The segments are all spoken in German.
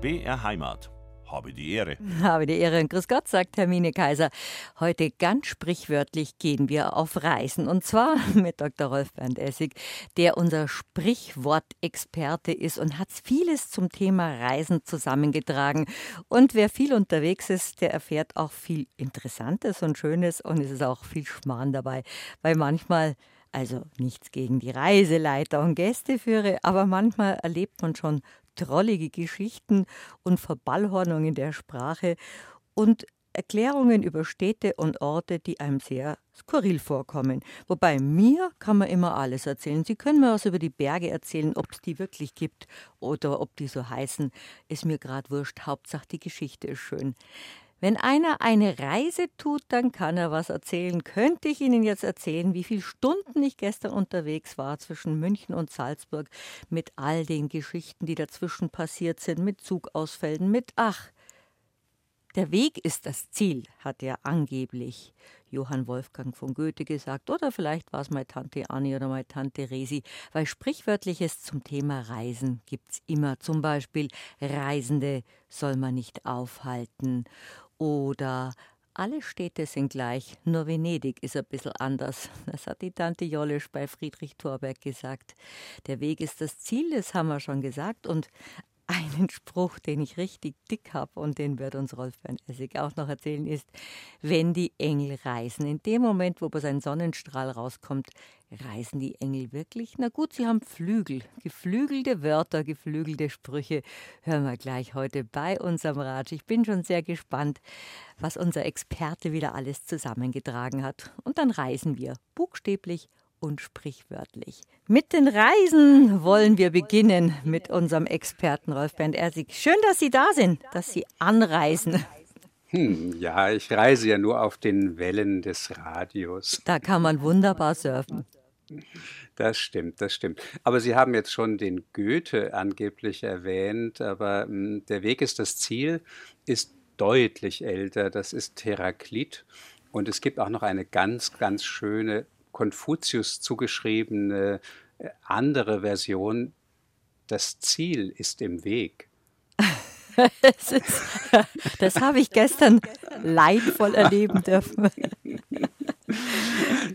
BR Heimat. Habe die Ehre. Habe die Ehre und grüß Gott, sagt Hermine Kaiser. Heute ganz sprichwörtlich gehen wir auf Reisen und zwar mit Dr. Rolf Bernd Essig, der unser Sprichwortexperte ist und hat vieles zum Thema Reisen zusammengetragen. Und wer viel unterwegs ist, der erfährt auch viel Interessantes und Schönes und es ist auch viel Schmarrn dabei, weil manchmal also nichts gegen die Reiseleiter und Gästeführer, aber manchmal erlebt man schon drollige Geschichten und Verballhornungen der Sprache und Erklärungen über Städte und Orte, die einem sehr skurril vorkommen. Wobei mir kann man immer alles erzählen. Sie können mir was über die Berge erzählen, ob es die wirklich gibt oder ob die so heißen. Ist mir gerade wurscht. Hauptsache die Geschichte ist schön. Wenn einer eine Reise tut, dann kann er was erzählen. Könnte ich Ihnen jetzt erzählen, wie viele Stunden ich gestern unterwegs war zwischen München und Salzburg mit all den Geschichten, die dazwischen passiert sind, mit Zugausfällen, mit Ach. Der Weg ist das Ziel, hat ja angeblich Johann Wolfgang von Goethe gesagt. Oder vielleicht war es meine Tante Annie oder meine Tante Resi, weil Sprichwörtliches zum Thema Reisen gibt es immer. Zum Beispiel Reisende soll man nicht aufhalten oder alle Städte sind gleich, nur Venedig ist ein bisschen anders. Das hat die Tante Jollisch bei Friedrich Thorberg gesagt. Der Weg ist das Ziel, das haben wir schon gesagt. Und einen Spruch, den ich richtig dick habe und den wird uns Rolf Bernessig auch noch erzählen, ist, wenn die Engel reisen. In dem Moment, wo bei sein Sonnenstrahl rauskommt, reisen die Engel wirklich? Na gut, sie haben Flügel, geflügelte Wörter, geflügelte Sprüche. Hören wir gleich heute bei unserem Ratsch. Ich bin schon sehr gespannt, was unser Experte wieder alles zusammengetragen hat. Und dann reisen wir buchstäblich und sprichwörtlich. Mit den Reisen wollen wir beginnen mit unserem Experten Rolf Bernd Ersig. Schön, dass Sie da sind, dass Sie anreisen. Hm, ja, ich reise ja nur auf den Wellen des Radios. Da kann man wunderbar surfen. Das stimmt, das stimmt. Aber Sie haben jetzt schon den Goethe angeblich erwähnt, aber mh, hm, der Weg ist das Ziel, ist deutlich älter. Das ist Heraklit. Und es gibt auch noch eine ganz, ganz schöne Konfuzius zugeschriebene äh, andere Version, das Ziel ist im Weg. das, das habe ich gestern leidvoll erleben dürfen.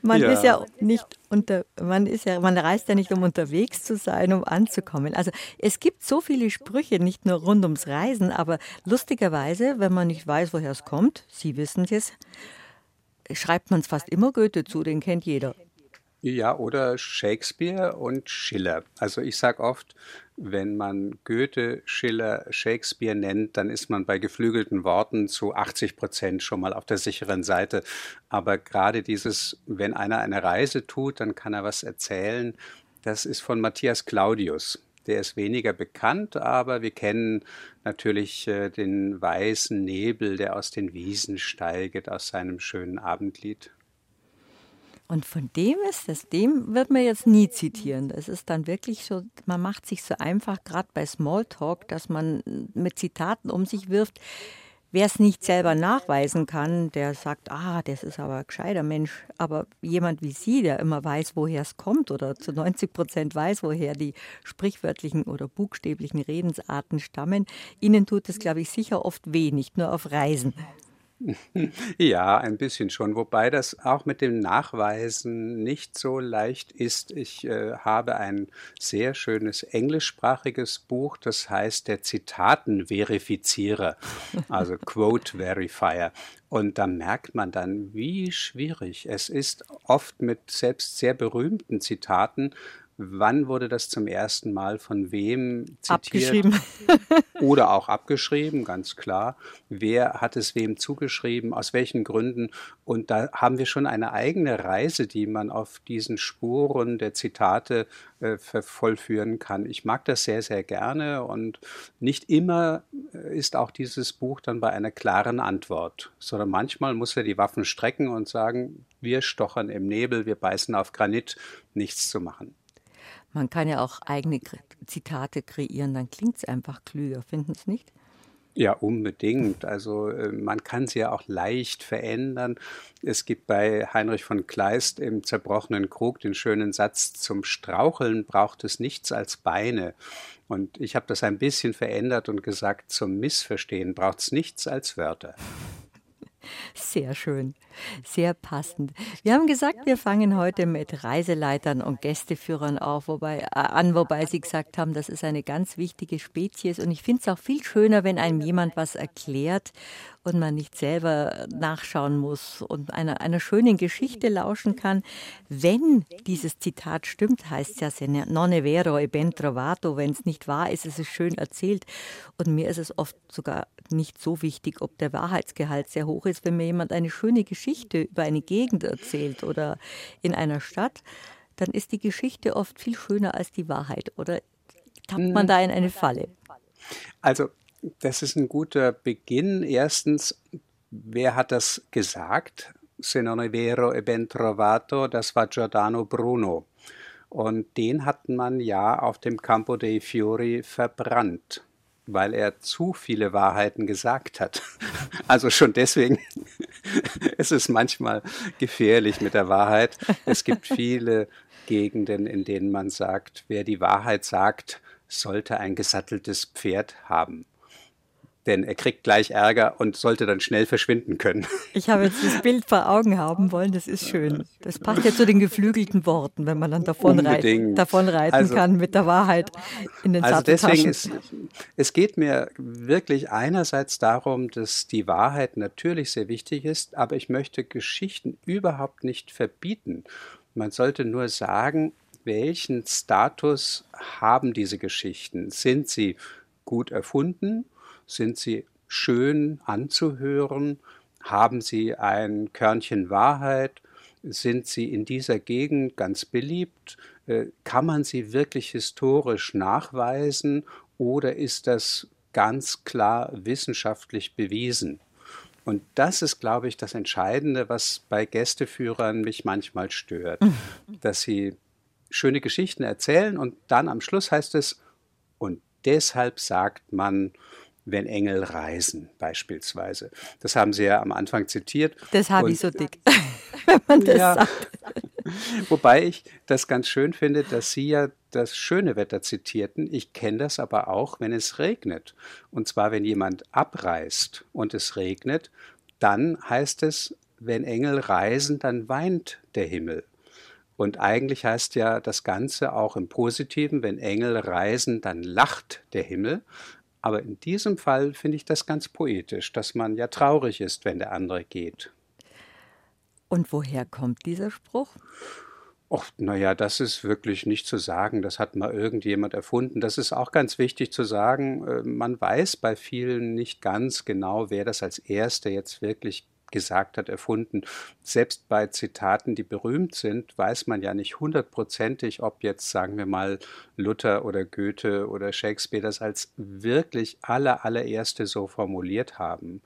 Man ja. ist ja nicht unter, man ist ja, man reist ja nicht, um unterwegs zu sein, um anzukommen. Also es gibt so viele Sprüche, nicht nur rund ums Reisen, aber lustigerweise, wenn man nicht weiß, woher es kommt, Sie wissen es, schreibt man es fast immer Goethe zu, den kennt jeder. Ja, oder Shakespeare und Schiller. Also ich sage oft, wenn man Goethe, Schiller, Shakespeare nennt, dann ist man bei geflügelten Worten zu 80 Prozent schon mal auf der sicheren Seite. Aber gerade dieses, wenn einer eine Reise tut, dann kann er was erzählen. Das ist von Matthias Claudius. Der ist weniger bekannt, aber wir kennen natürlich äh, den weißen Nebel, der aus den Wiesen steiget, aus seinem schönen Abendlied. Und von dem ist es, dem wird man jetzt nie zitieren. Das ist dann wirklich so, man macht sich so einfach, gerade bei Smalltalk, dass man mit Zitaten um sich wirft. Wer es nicht selber nachweisen kann, der sagt, ah, das ist aber ein gescheiter Mensch. Aber jemand wie Sie, der immer weiß, woher es kommt oder zu 90 Prozent weiß, woher die sprichwörtlichen oder buchstäblichen Redensarten stammen, Ihnen tut es, glaube ich, sicher oft weh, nicht nur auf Reisen. Ja, ein bisschen schon, wobei das auch mit dem Nachweisen nicht so leicht ist. Ich äh, habe ein sehr schönes englischsprachiges Buch, das heißt der Zitatenverifizierer, also Quote Verifier. Und da merkt man dann, wie schwierig es ist, oft mit selbst sehr berühmten Zitaten Wann wurde das zum ersten Mal von wem zitiert? Abgeschrieben. oder auch abgeschrieben, ganz klar. Wer hat es wem zugeschrieben, aus welchen Gründen? Und da haben wir schon eine eigene Reise, die man auf diesen Spuren der Zitate äh, vollführen kann. Ich mag das sehr, sehr gerne und nicht immer äh, ist auch dieses Buch dann bei einer klaren Antwort, sondern manchmal muss er die Waffen strecken und sagen, wir stochern im Nebel, wir beißen auf Granit, nichts zu machen. Man kann ja auch eigene Zitate kreieren, dann klingt es einfach klüger, finden Sie nicht? Ja, unbedingt. Also äh, man kann sie ja auch leicht verändern. Es gibt bei Heinrich von Kleist im zerbrochenen Krug den schönen Satz, zum Straucheln braucht es nichts als Beine. Und ich habe das ein bisschen verändert und gesagt, zum Missverstehen braucht es nichts als Wörter. Sehr schön, sehr passend. Wir haben gesagt, wir fangen heute mit Reiseleitern und Gästeführern auf, wobei, äh, an, wobei Sie gesagt haben, das ist eine ganz wichtige Spezies. Und ich finde es auch viel schöner, wenn einem jemand was erklärt und man nicht selber nachschauen muss und einer, einer schönen Geschichte lauschen kann. Wenn dieses Zitat stimmt, heißt es ja, non è vero e ben trovato, wenn es nicht wahr ist, ist es schön erzählt. Und mir ist es oft sogar nicht so wichtig, ob der Wahrheitsgehalt sehr hoch ist, wenn mir jemand eine schöne Geschichte über eine Gegend erzählt oder in einer Stadt, dann ist die Geschichte oft viel schöner als die Wahrheit. Oder tappt man da in eine Falle? Also das ist ein guter Beginn. Erstens, wer hat das gesagt? Se non è vero e ben trovato, das war Giordano Bruno. Und den hat man ja auf dem Campo dei Fiori verbrannt, weil er zu viele Wahrheiten gesagt hat. Also schon deswegen ist es manchmal gefährlich mit der Wahrheit. Es gibt viele Gegenden, in denen man sagt, wer die Wahrheit sagt, sollte ein gesatteltes Pferd haben denn er kriegt gleich Ärger und sollte dann schnell verschwinden können. Ich habe jetzt das Bild vor Augen haben wollen, das ist schön. Das passt ja zu den geflügelten Worten, wenn man dann davon, reiten, davon reiten also, kann mit der Wahrheit in den Also deswegen ist, es geht mir wirklich einerseits darum, dass die Wahrheit natürlich sehr wichtig ist, aber ich möchte Geschichten überhaupt nicht verbieten. Man sollte nur sagen, welchen Status haben diese Geschichten? Sind sie gut erfunden sind sie schön anzuhören? Haben sie ein Körnchen Wahrheit? Sind sie in dieser Gegend ganz beliebt? Äh, kann man sie wirklich historisch nachweisen oder ist das ganz klar wissenschaftlich bewiesen? Und das ist, glaube ich, das Entscheidende, was bei Gästeführern mich manchmal stört, mhm. dass sie schöne Geschichten erzählen und dann am Schluss heißt es, und deshalb sagt man, wenn Engel reisen, beispielsweise. Das haben Sie ja am Anfang zitiert. Das habe ich so dick, wenn man das ja, sagt. Wobei ich das ganz schön finde, dass Sie ja das schöne Wetter zitierten. Ich kenne das aber auch, wenn es regnet. Und zwar, wenn jemand abreist und es regnet, dann heißt es, wenn Engel reisen, dann weint der Himmel. Und eigentlich heißt ja das Ganze auch im Positiven, wenn Engel reisen, dann lacht der Himmel. Aber in diesem Fall finde ich das ganz poetisch, dass man ja traurig ist, wenn der andere geht. Und woher kommt dieser Spruch? Och, naja, das ist wirklich nicht zu sagen. Das hat mal irgendjemand erfunden. Das ist auch ganz wichtig zu sagen. Äh, man weiß bei vielen nicht ganz genau, wer das als Erster jetzt wirklich gesagt hat, erfunden. Selbst bei Zitaten, die berühmt sind, weiß man ja nicht hundertprozentig, ob jetzt, sagen wir mal, Luther oder Goethe oder Shakespeare das als wirklich aller, allererste so formuliert haben.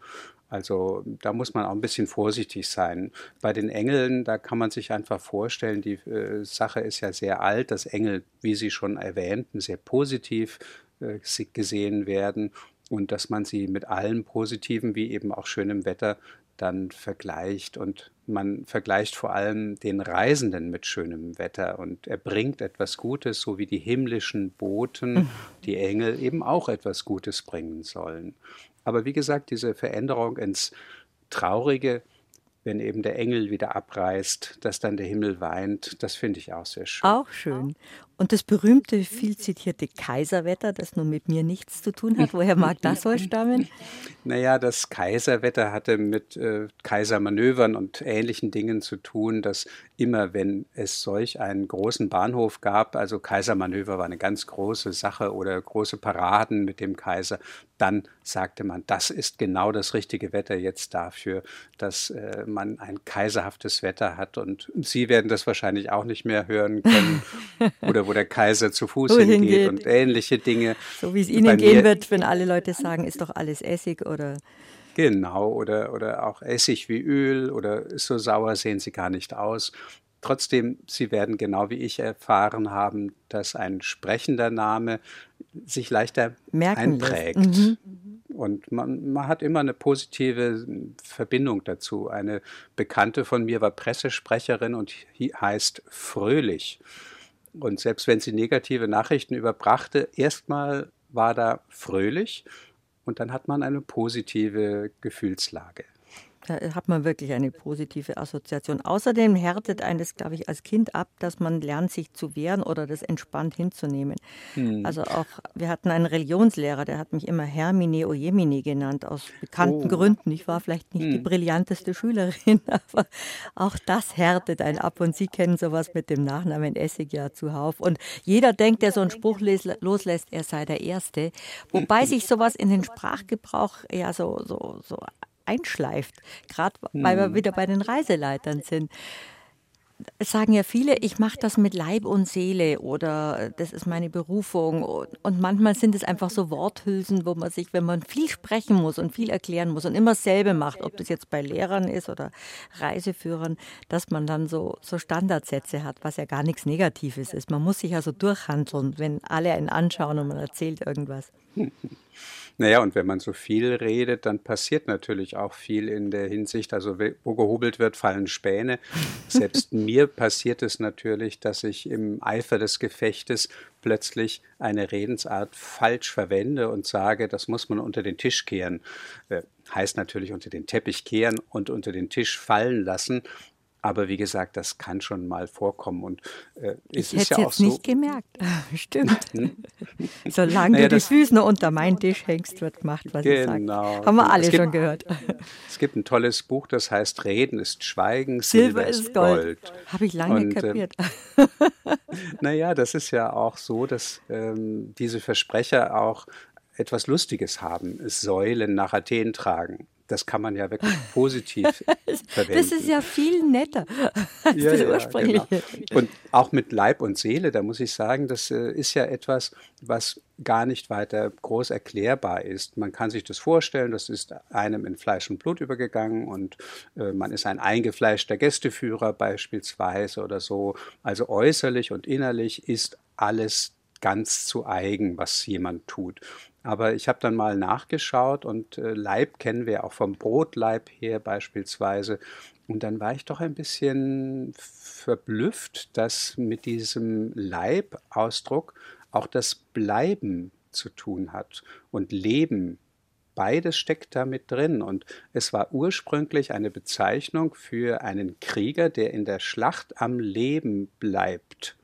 Also da muss man auch ein bisschen vorsichtig sein. Bei den Engeln, da kann man sich einfach vorstellen, die äh, Sache ist ja sehr alt, dass Engel, wie Sie schon erwähnten, sehr positiv äh, gesehen werden und dass man sie mit allem Positiven wie eben auch schönem Wetter dann vergleicht und man vergleicht vor allem den Reisenden mit schönem Wetter und er bringt etwas Gutes, so wie die himmlischen Boten, mhm. die Engel eben auch etwas Gutes bringen sollen. Aber wie gesagt, diese Veränderung ins Traurige, wenn eben der Engel wieder abreist, dass dann der Himmel weint, das finde ich auch sehr schön. Auch schön. Und das berühmte, viel zitierte Kaiserwetter, das nun mit mir nichts zu tun hat, woher mag das wohl stammen? Naja, das Kaiserwetter hatte mit äh, Kaisermanövern und ähnlichen Dingen zu tun, dass immer, wenn es solch einen großen Bahnhof gab, also Kaisermanöver war eine ganz große Sache oder große Paraden mit dem Kaiser, dann sagte man, das ist genau das richtige Wetter jetzt dafür, dass äh, man ein kaiserhaftes Wetter hat. Und Sie werden das wahrscheinlich auch nicht mehr hören können oder wo der Kaiser zu Fuß hingeht, hingeht, und ähnliche Dinge. So wie es Ihnen gehen wird, wenn alle Leute sagen, ist doch alles Essig oder. Genau, oder, oder auch Essig wie Öl oder so sauer sehen sie gar nicht aus. Trotzdem, Sie werden genau wie ich erfahren haben, dass ein sprechender Name sich leichter Merken einprägt. Mhm. Und man, man, hat immer eine positive Verbindung dazu. Eine Bekannte von mir war Pressesprecherin und heißt Fröhlich. Und selbst wenn sie negative Nachrichten überbrachte, erstmal war da fröhlich und dann hat man eine positive Gefühlslage. Da hat man wirklich eine positive Assoziation. Außerdem härtet eines, glaube ich, als Kind ab, dass man lernt, sich zu wehren oder das entspannt hinzunehmen. Hm. Also auch, wir hatten einen Religionslehrer, der hat mich immer Hermine Ojemine genannt, aus bekannten oh. Gründen. Ich war vielleicht nicht hm. die brillanteste Schülerin, aber auch das härtet einen ab. Und Sie kennen sowas mit dem Nachnamen Essig ja zuhauf. Und jeder denkt, der so einen Spruch loslässt, er sei der Erste. Wobei sich sowas in den Sprachgebrauch ja so, so, so einschleift, gerade weil wir hm. wieder bei den Reiseleitern sind. Es sagen ja viele, ich mache das mit Leib und Seele oder das ist meine Berufung. Und manchmal sind es einfach so Worthülsen, wo man sich, wenn man viel sprechen muss und viel erklären muss und immer dasselbe macht, ob das jetzt bei Lehrern ist oder Reiseführern, dass man dann so, so Standardsätze hat, was ja gar nichts Negatives ist. Man muss sich also durchhandeln, wenn alle einen anschauen und man erzählt irgendwas. Naja, und wenn man so viel redet, dann passiert natürlich auch viel in der Hinsicht, also wo gehobelt wird, fallen Späne. Selbst mir passiert es natürlich, dass ich im Eifer des Gefechtes plötzlich eine Redensart falsch verwende und sage, das muss man unter den Tisch kehren. Äh, heißt natürlich unter den Teppich kehren und unter den Tisch fallen lassen. Aber wie gesagt, das kann schon mal vorkommen. Und äh, es ich es ja jetzt so, nicht gemerkt. Stimmt. Hm? Solange naja, du die Füße nur unter meinen Tisch hängst, wird gemacht, was genau. ich sage. Haben wir alle gibt, schon gehört. Es gibt ein tolles Buch, das heißt Reden ist Schweigen, Silber, Silber ist Gold. Gold. Habe ich lange Und, kapiert. Äh, naja, das ist ja auch so, dass ähm, diese Versprecher auch etwas Lustiges haben, Säulen nach Athen tragen das kann man ja wirklich positiv verwenden. Das ist ja viel netter als ja, das ja, ursprüngliche. Genau. Und auch mit Leib und Seele, da muss ich sagen, das äh, ist ja etwas, was gar nicht weiter groß erklärbar ist. Man kann sich das vorstellen, das ist einem in Fleisch und Blut übergegangen und äh, man ist ein eingefleischter Gästeführer beispielsweise oder so. Also äußerlich und innerlich ist alles ganz zu eigen, was jemand tut. Aber ich habe dann mal nachgeschaut und äh, Leib kennen wir auch vom Brotleib her beispielsweise. Und dann war ich doch ein bisschen verblüfft, dass mit diesem Leib-Ausdruck auch das Bleiben zu tun hat und Leben. Beides steckt da mit drin. Und es war ursprünglich eine Bezeichnung für einen Krieger, der in der Schlacht am Leben bleibt.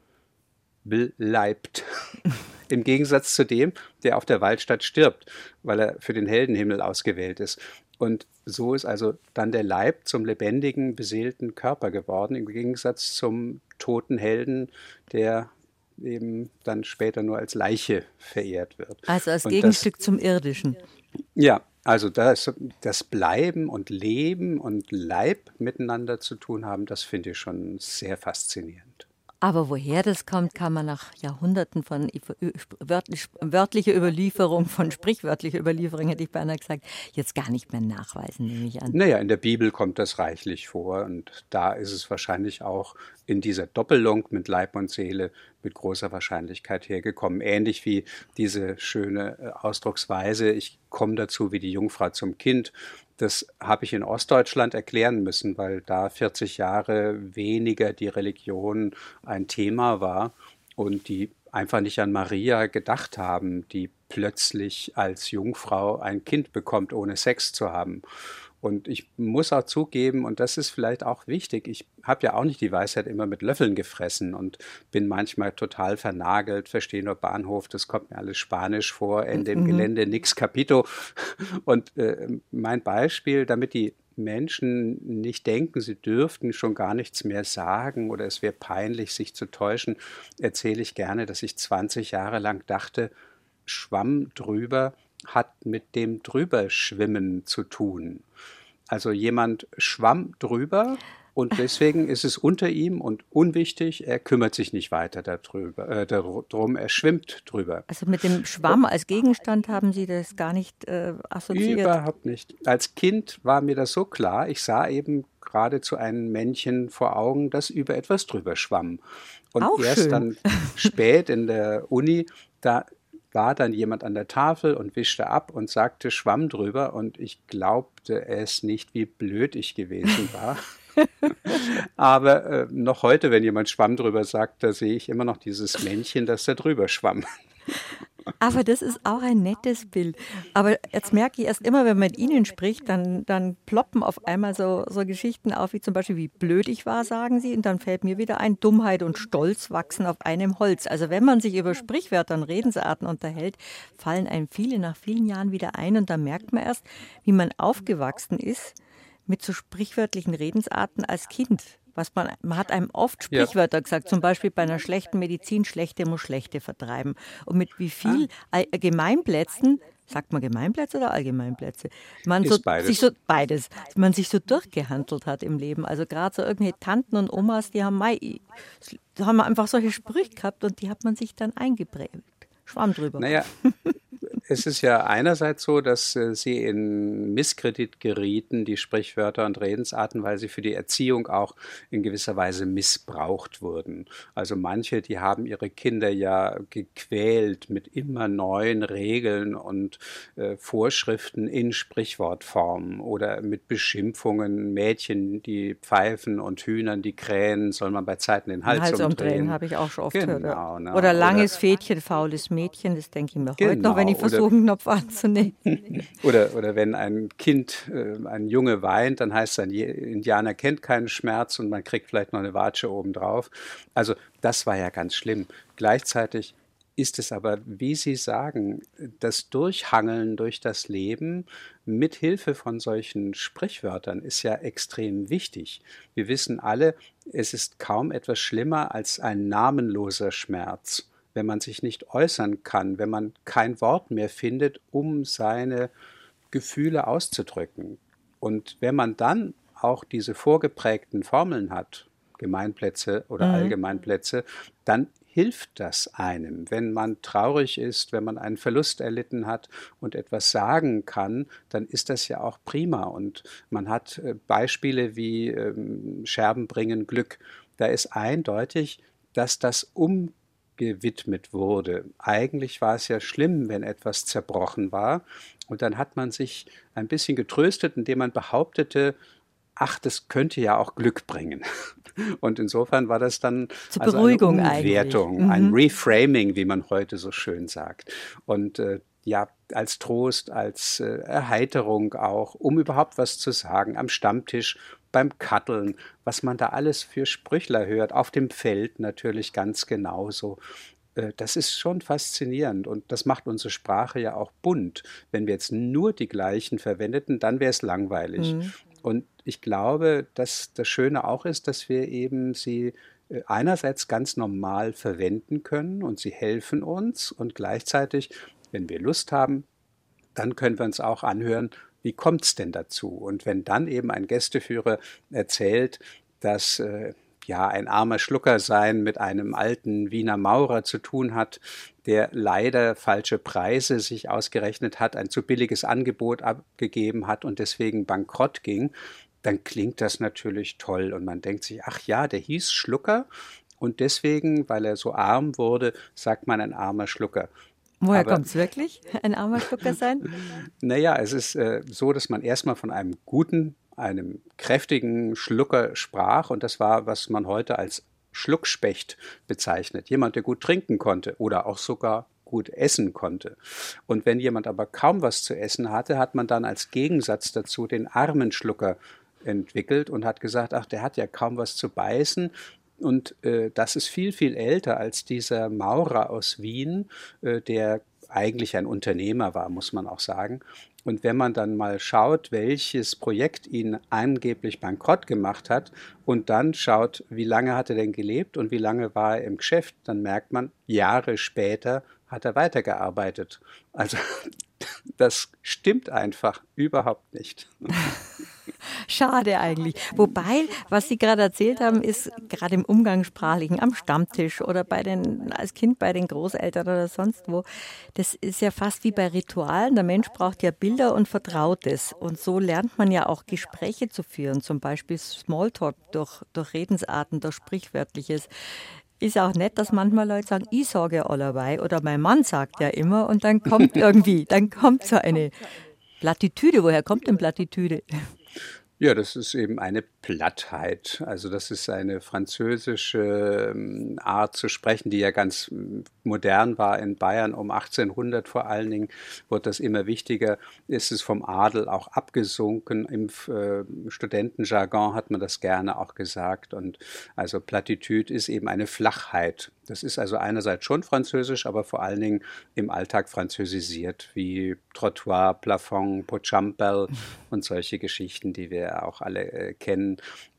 Bleibt. im Gegensatz zu dem, der auf der Waldstadt stirbt, weil er für den Heldenhimmel ausgewählt ist. Und so ist also dann der Leib zum lebendigen, beseelten Körper geworden, im Gegensatz zum toten Helden, der eben dann später nur als Leiche verehrt wird. Also als Gegenstück das, zum Irdischen. Ja, also das, das Bleiben und Leben und Leib miteinander zu tun haben, das finde ich schon sehr faszinierend. Aber woher das kommt, kann man nach Jahrhunderten von wörtlicher Überlieferung, von sprichwörtlicher Überlieferung, hätte ich beinahe gesagt, jetzt gar nicht mehr nachweisen, nehme ich an. Naja, in der Bibel kommt das reichlich vor und da ist es wahrscheinlich auch in dieser Doppelung mit Leib und Seele mit großer Wahrscheinlichkeit hergekommen. Ähnlich wie diese schöne äh, Ausdrucksweise, ich komme dazu wie die Jungfrau zum Kind das habe ich in Ostdeutschland erklären müssen, weil da 40 Jahre weniger die Religion ein Thema war und die einfach nicht an Maria gedacht haben, die plötzlich als Jungfrau ein Kind bekommt, ohne Sex zu haben. Und ich muss auch zugeben, und das ist vielleicht auch wichtig, ich habe ja auch nicht die Weisheit immer mit Löffeln gefressen und bin manchmal total vernagelt, verstehe nur Bahnhof, das kommt mir alles Spanisch vor, in dem mhm. Gelände nix Capito. Und äh, mein Beispiel, damit die Menschen nicht denken, sie dürften schon gar nichts mehr sagen oder es wäre peinlich, sich zu täuschen, erzähle ich gerne, dass ich 20 Jahre lang dachte, Schwamm drüber hat mit dem Drüberschwimmen zu tun. Also jemand schwamm drüber und deswegen ist es unter ihm und unwichtig, er kümmert sich nicht weiter darüber, äh, darum, er schwimmt drüber. Also mit dem Schwamm als Gegenstand haben Sie das gar nicht äh, assoziiert? Überhaupt nicht. Als Kind war mir das so klar, ich sah eben geradezu ein Männchen vor Augen, das über etwas drüber schwamm. Und Auch erst schön. dann spät in der Uni, da war dann jemand an der Tafel und wischte ab und sagte Schwamm drüber und ich glaubte es nicht, wie blöd ich gewesen war. Aber äh, noch heute, wenn jemand Schwamm drüber sagt, da sehe ich immer noch dieses Männchen, das da drüber schwamm. Aber das ist auch ein nettes Bild. Aber jetzt merke ich erst immer, wenn man mit Ihnen spricht, dann, dann ploppen auf einmal so, so Geschichten auf, wie zum Beispiel, wie blöd ich war, sagen Sie. Und dann fällt mir wieder ein, Dummheit und Stolz wachsen auf einem Holz. Also wenn man sich über Sprichwörter und Redensarten unterhält, fallen einem viele nach vielen Jahren wieder ein. Und dann merkt man erst, wie man aufgewachsen ist mit so sprichwörtlichen Redensarten als Kind. Was man, man hat einem oft Sprichwörter ja. gesagt, zum Beispiel bei einer schlechten Medizin, schlechte muss schlechte vertreiben. Und mit wie viel ah. Gemeinplätzen, sagt man Gemeinplätze oder Allgemeinplätze? Man so, beides. Sich so, beides. Man sich so durchgehandelt hat im Leben. Also gerade so irgendwelche Tanten und Omas, die haben, die haben einfach solche Sprüche gehabt und die hat man sich dann eingeprägt. Schwamm drüber. Naja, es ist ja einerseits so, dass äh, sie in Misskredit gerieten, die Sprichwörter und Redensarten, weil sie für die Erziehung auch in gewisser Weise missbraucht wurden. Also manche, die haben ihre Kinder ja gequält mit immer neuen Regeln und äh, Vorschriften in Sprichwortform oder mit Beschimpfungen. Mädchen, die pfeifen und Hühnern, die krähen, soll man bei Zeiten den Hals, Hals umdrehen. umdrehen habe ich auch schon oft genau, gehört. Ne? Oder langes oder, Fädchen, faules Mädchen, das denke ich mir genau, heute noch, wenn ich versuche, Drogenknopf anzunehmen. oder, oder wenn ein Kind, äh, ein Junge weint, dann heißt es, ein Indianer kennt keinen Schmerz und man kriegt vielleicht noch eine Watsche obendrauf. Also das war ja ganz schlimm. Gleichzeitig ist es aber, wie Sie sagen, das Durchhangeln durch das Leben mit Hilfe von solchen Sprichwörtern ist ja extrem wichtig. Wir wissen alle, es ist kaum etwas schlimmer als ein namenloser Schmerz wenn man sich nicht äußern kann, wenn man kein Wort mehr findet, um seine Gefühle auszudrücken. Und wenn man dann auch diese vorgeprägten Formeln hat, Gemeinplätze oder mhm. Allgemeinplätze, dann hilft das einem. Wenn man traurig ist, wenn man einen Verlust erlitten hat und etwas sagen kann, dann ist das ja auch prima. Und man hat äh, Beispiele wie ähm, Scherben bringen Glück. Da ist eindeutig, dass das um gewidmet wurde. Eigentlich war es ja schlimm, wenn etwas zerbrochen war. Und dann hat man sich ein bisschen getröstet, indem man behauptete, ach, das könnte ja auch Glück bringen. Und insofern war das dann Zur also Beruhigung eine Umwertung, mhm. ein Reframing, wie man heute so schön sagt. Und äh, ja, als Trost, als äh, Erheiterung auch, um überhaupt was zu sagen am Stammtisch beim Katteln, was man da alles für Sprüchler hört, auf dem Feld natürlich ganz genauso. Äh, das ist schon faszinierend und das macht unsere Sprache ja auch bunt. Wenn wir jetzt nur die gleichen verwendeten, dann wäre es langweilig. Mhm. Und ich glaube, dass das Schöne auch ist, dass wir eben sie äh, einerseits ganz normal verwenden können und sie helfen uns und gleichzeitig, wenn wir Lust haben, dann können wir uns auch anhören, wie kommt es denn dazu? Und wenn dann eben ein Gästeführer erzählt, dass äh, ja ein armer Schlucker sein mit einem alten Wiener Maurer zu tun hat, der leider falsche Preise sich ausgerechnet hat, ein zu billiges Angebot abgegeben hat und deswegen bankrott ging, dann klingt das natürlich toll und man denkt sich, ach ja, der hieß Schlucker und deswegen, weil er so arm wurde, sagt man ein armer Schlucker. Woher kommt es wirklich, ein armer Schlucker sein? naja, es ist äh, so, dass man erstmal von einem guten, einem kräftigen Schlucker sprach und das war, was man heute als Schluckspecht bezeichnet. Jemand, der gut trinken konnte oder auch sogar gut essen konnte. Und wenn jemand aber kaum was zu essen hatte, hat man dann als Gegensatz dazu den armen Schlucker entwickelt und hat gesagt, ach, der hat ja kaum was zu beißen, und äh, das ist viel, viel älter als dieser Maurer aus Wien, äh, der eigentlich ein Unternehmer war, muss man auch sagen. Und wenn man dann mal schaut, welches Projekt ihn angeblich bankrott gemacht hat und dann schaut, wie lange hat er denn gelebt und wie lange war er im Geschäft, dann merkt man, Jahre später hat er weitergearbeitet. Also das stimmt einfach überhaupt nicht. Schade eigentlich. Wobei, was Sie gerade erzählt haben, ist gerade im Umgangssprachlichen, am Stammtisch oder bei den, als Kind bei den Großeltern oder sonst wo, das ist ja fast wie bei Ritualen. Der Mensch braucht ja Bilder und Vertrautes. Und so lernt man ja auch Gespräche zu führen, zum Beispiel Smalltalk durch, durch Redensarten, durch Sprichwörtliches. Ist auch nett, dass manchmal Leute sagen, ich sage ja allerweil oder mein Mann sagt ja immer und dann kommt irgendwie, dann kommt so eine Plattitüde. Woher kommt denn Plattitüde? Ja, das ist eben eine Plattheit. Also das ist eine französische ähm, Art zu sprechen, die ja ganz modern war in Bayern um 1800 vor allen Dingen, wurde das immer wichtiger, ist es vom Adel auch abgesunken. Im äh, Studentenjargon hat man das gerne auch gesagt. Und also Plattitüde ist eben eine Flachheit. Das ist also einerseits schon französisch, aber vor allen Dingen im Alltag französisiert, wie Trottoir, Plafond, Pochampel und solche Geschichten, die wir auch alle äh, kennen.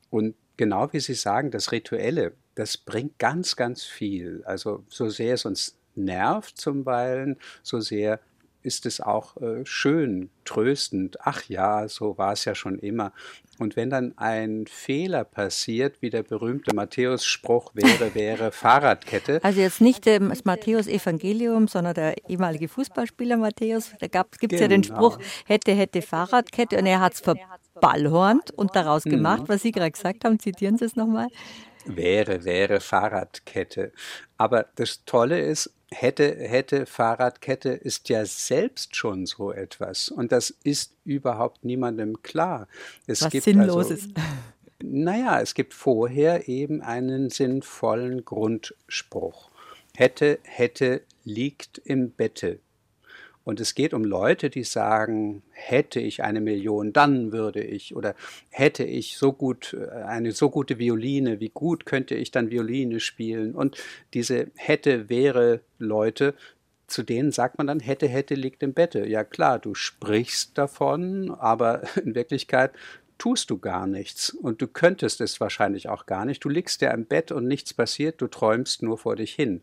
Und genau wie Sie sagen, das Rituelle, das bringt ganz, ganz viel. Also so sehr es uns nervt zum Weilen, so sehr ist es auch äh, schön, tröstend. Ach ja, so war es ja schon immer. Und wenn dann ein Fehler passiert, wie der berühmte Matthäus-Spruch wäre, wäre Fahrradkette. Also jetzt nicht das Matthäus-Evangelium, sondern der ehemalige Fußballspieler Matthäus. Da gibt es genau. ja den genau. Spruch, hätte, hätte Fahrradkette und er hat es verballhornt und daraus mhm. gemacht, was Sie gerade gesagt haben. Zitieren Sie es nochmal. Wäre, wäre Fahrradkette. Aber das Tolle ist, hätte, hätte Fahrradkette ist ja selbst schon so etwas. Und das ist überhaupt niemandem klar. Es Was gibt Sinnloses. Also, naja, es gibt vorher eben einen sinnvollen Grundspruch. Hätte, hätte, liegt im Bette. Und es geht um Leute, die sagen, hätte ich eine Million, dann würde ich, oder hätte ich so gut, äh, eine so gute Violine, wie gut könnte ich dann Violine spielen? Und diese hätte, wäre Leute, zu denen sagt man dann, hätte, hätte liegt im Bette. Ja klar, du sprichst davon, aber in Wirklichkeit tust du gar nichts und du könntest es wahrscheinlich auch gar nicht. Du liegst ja im Bett und nichts passiert, du träumst nur vor dich hin.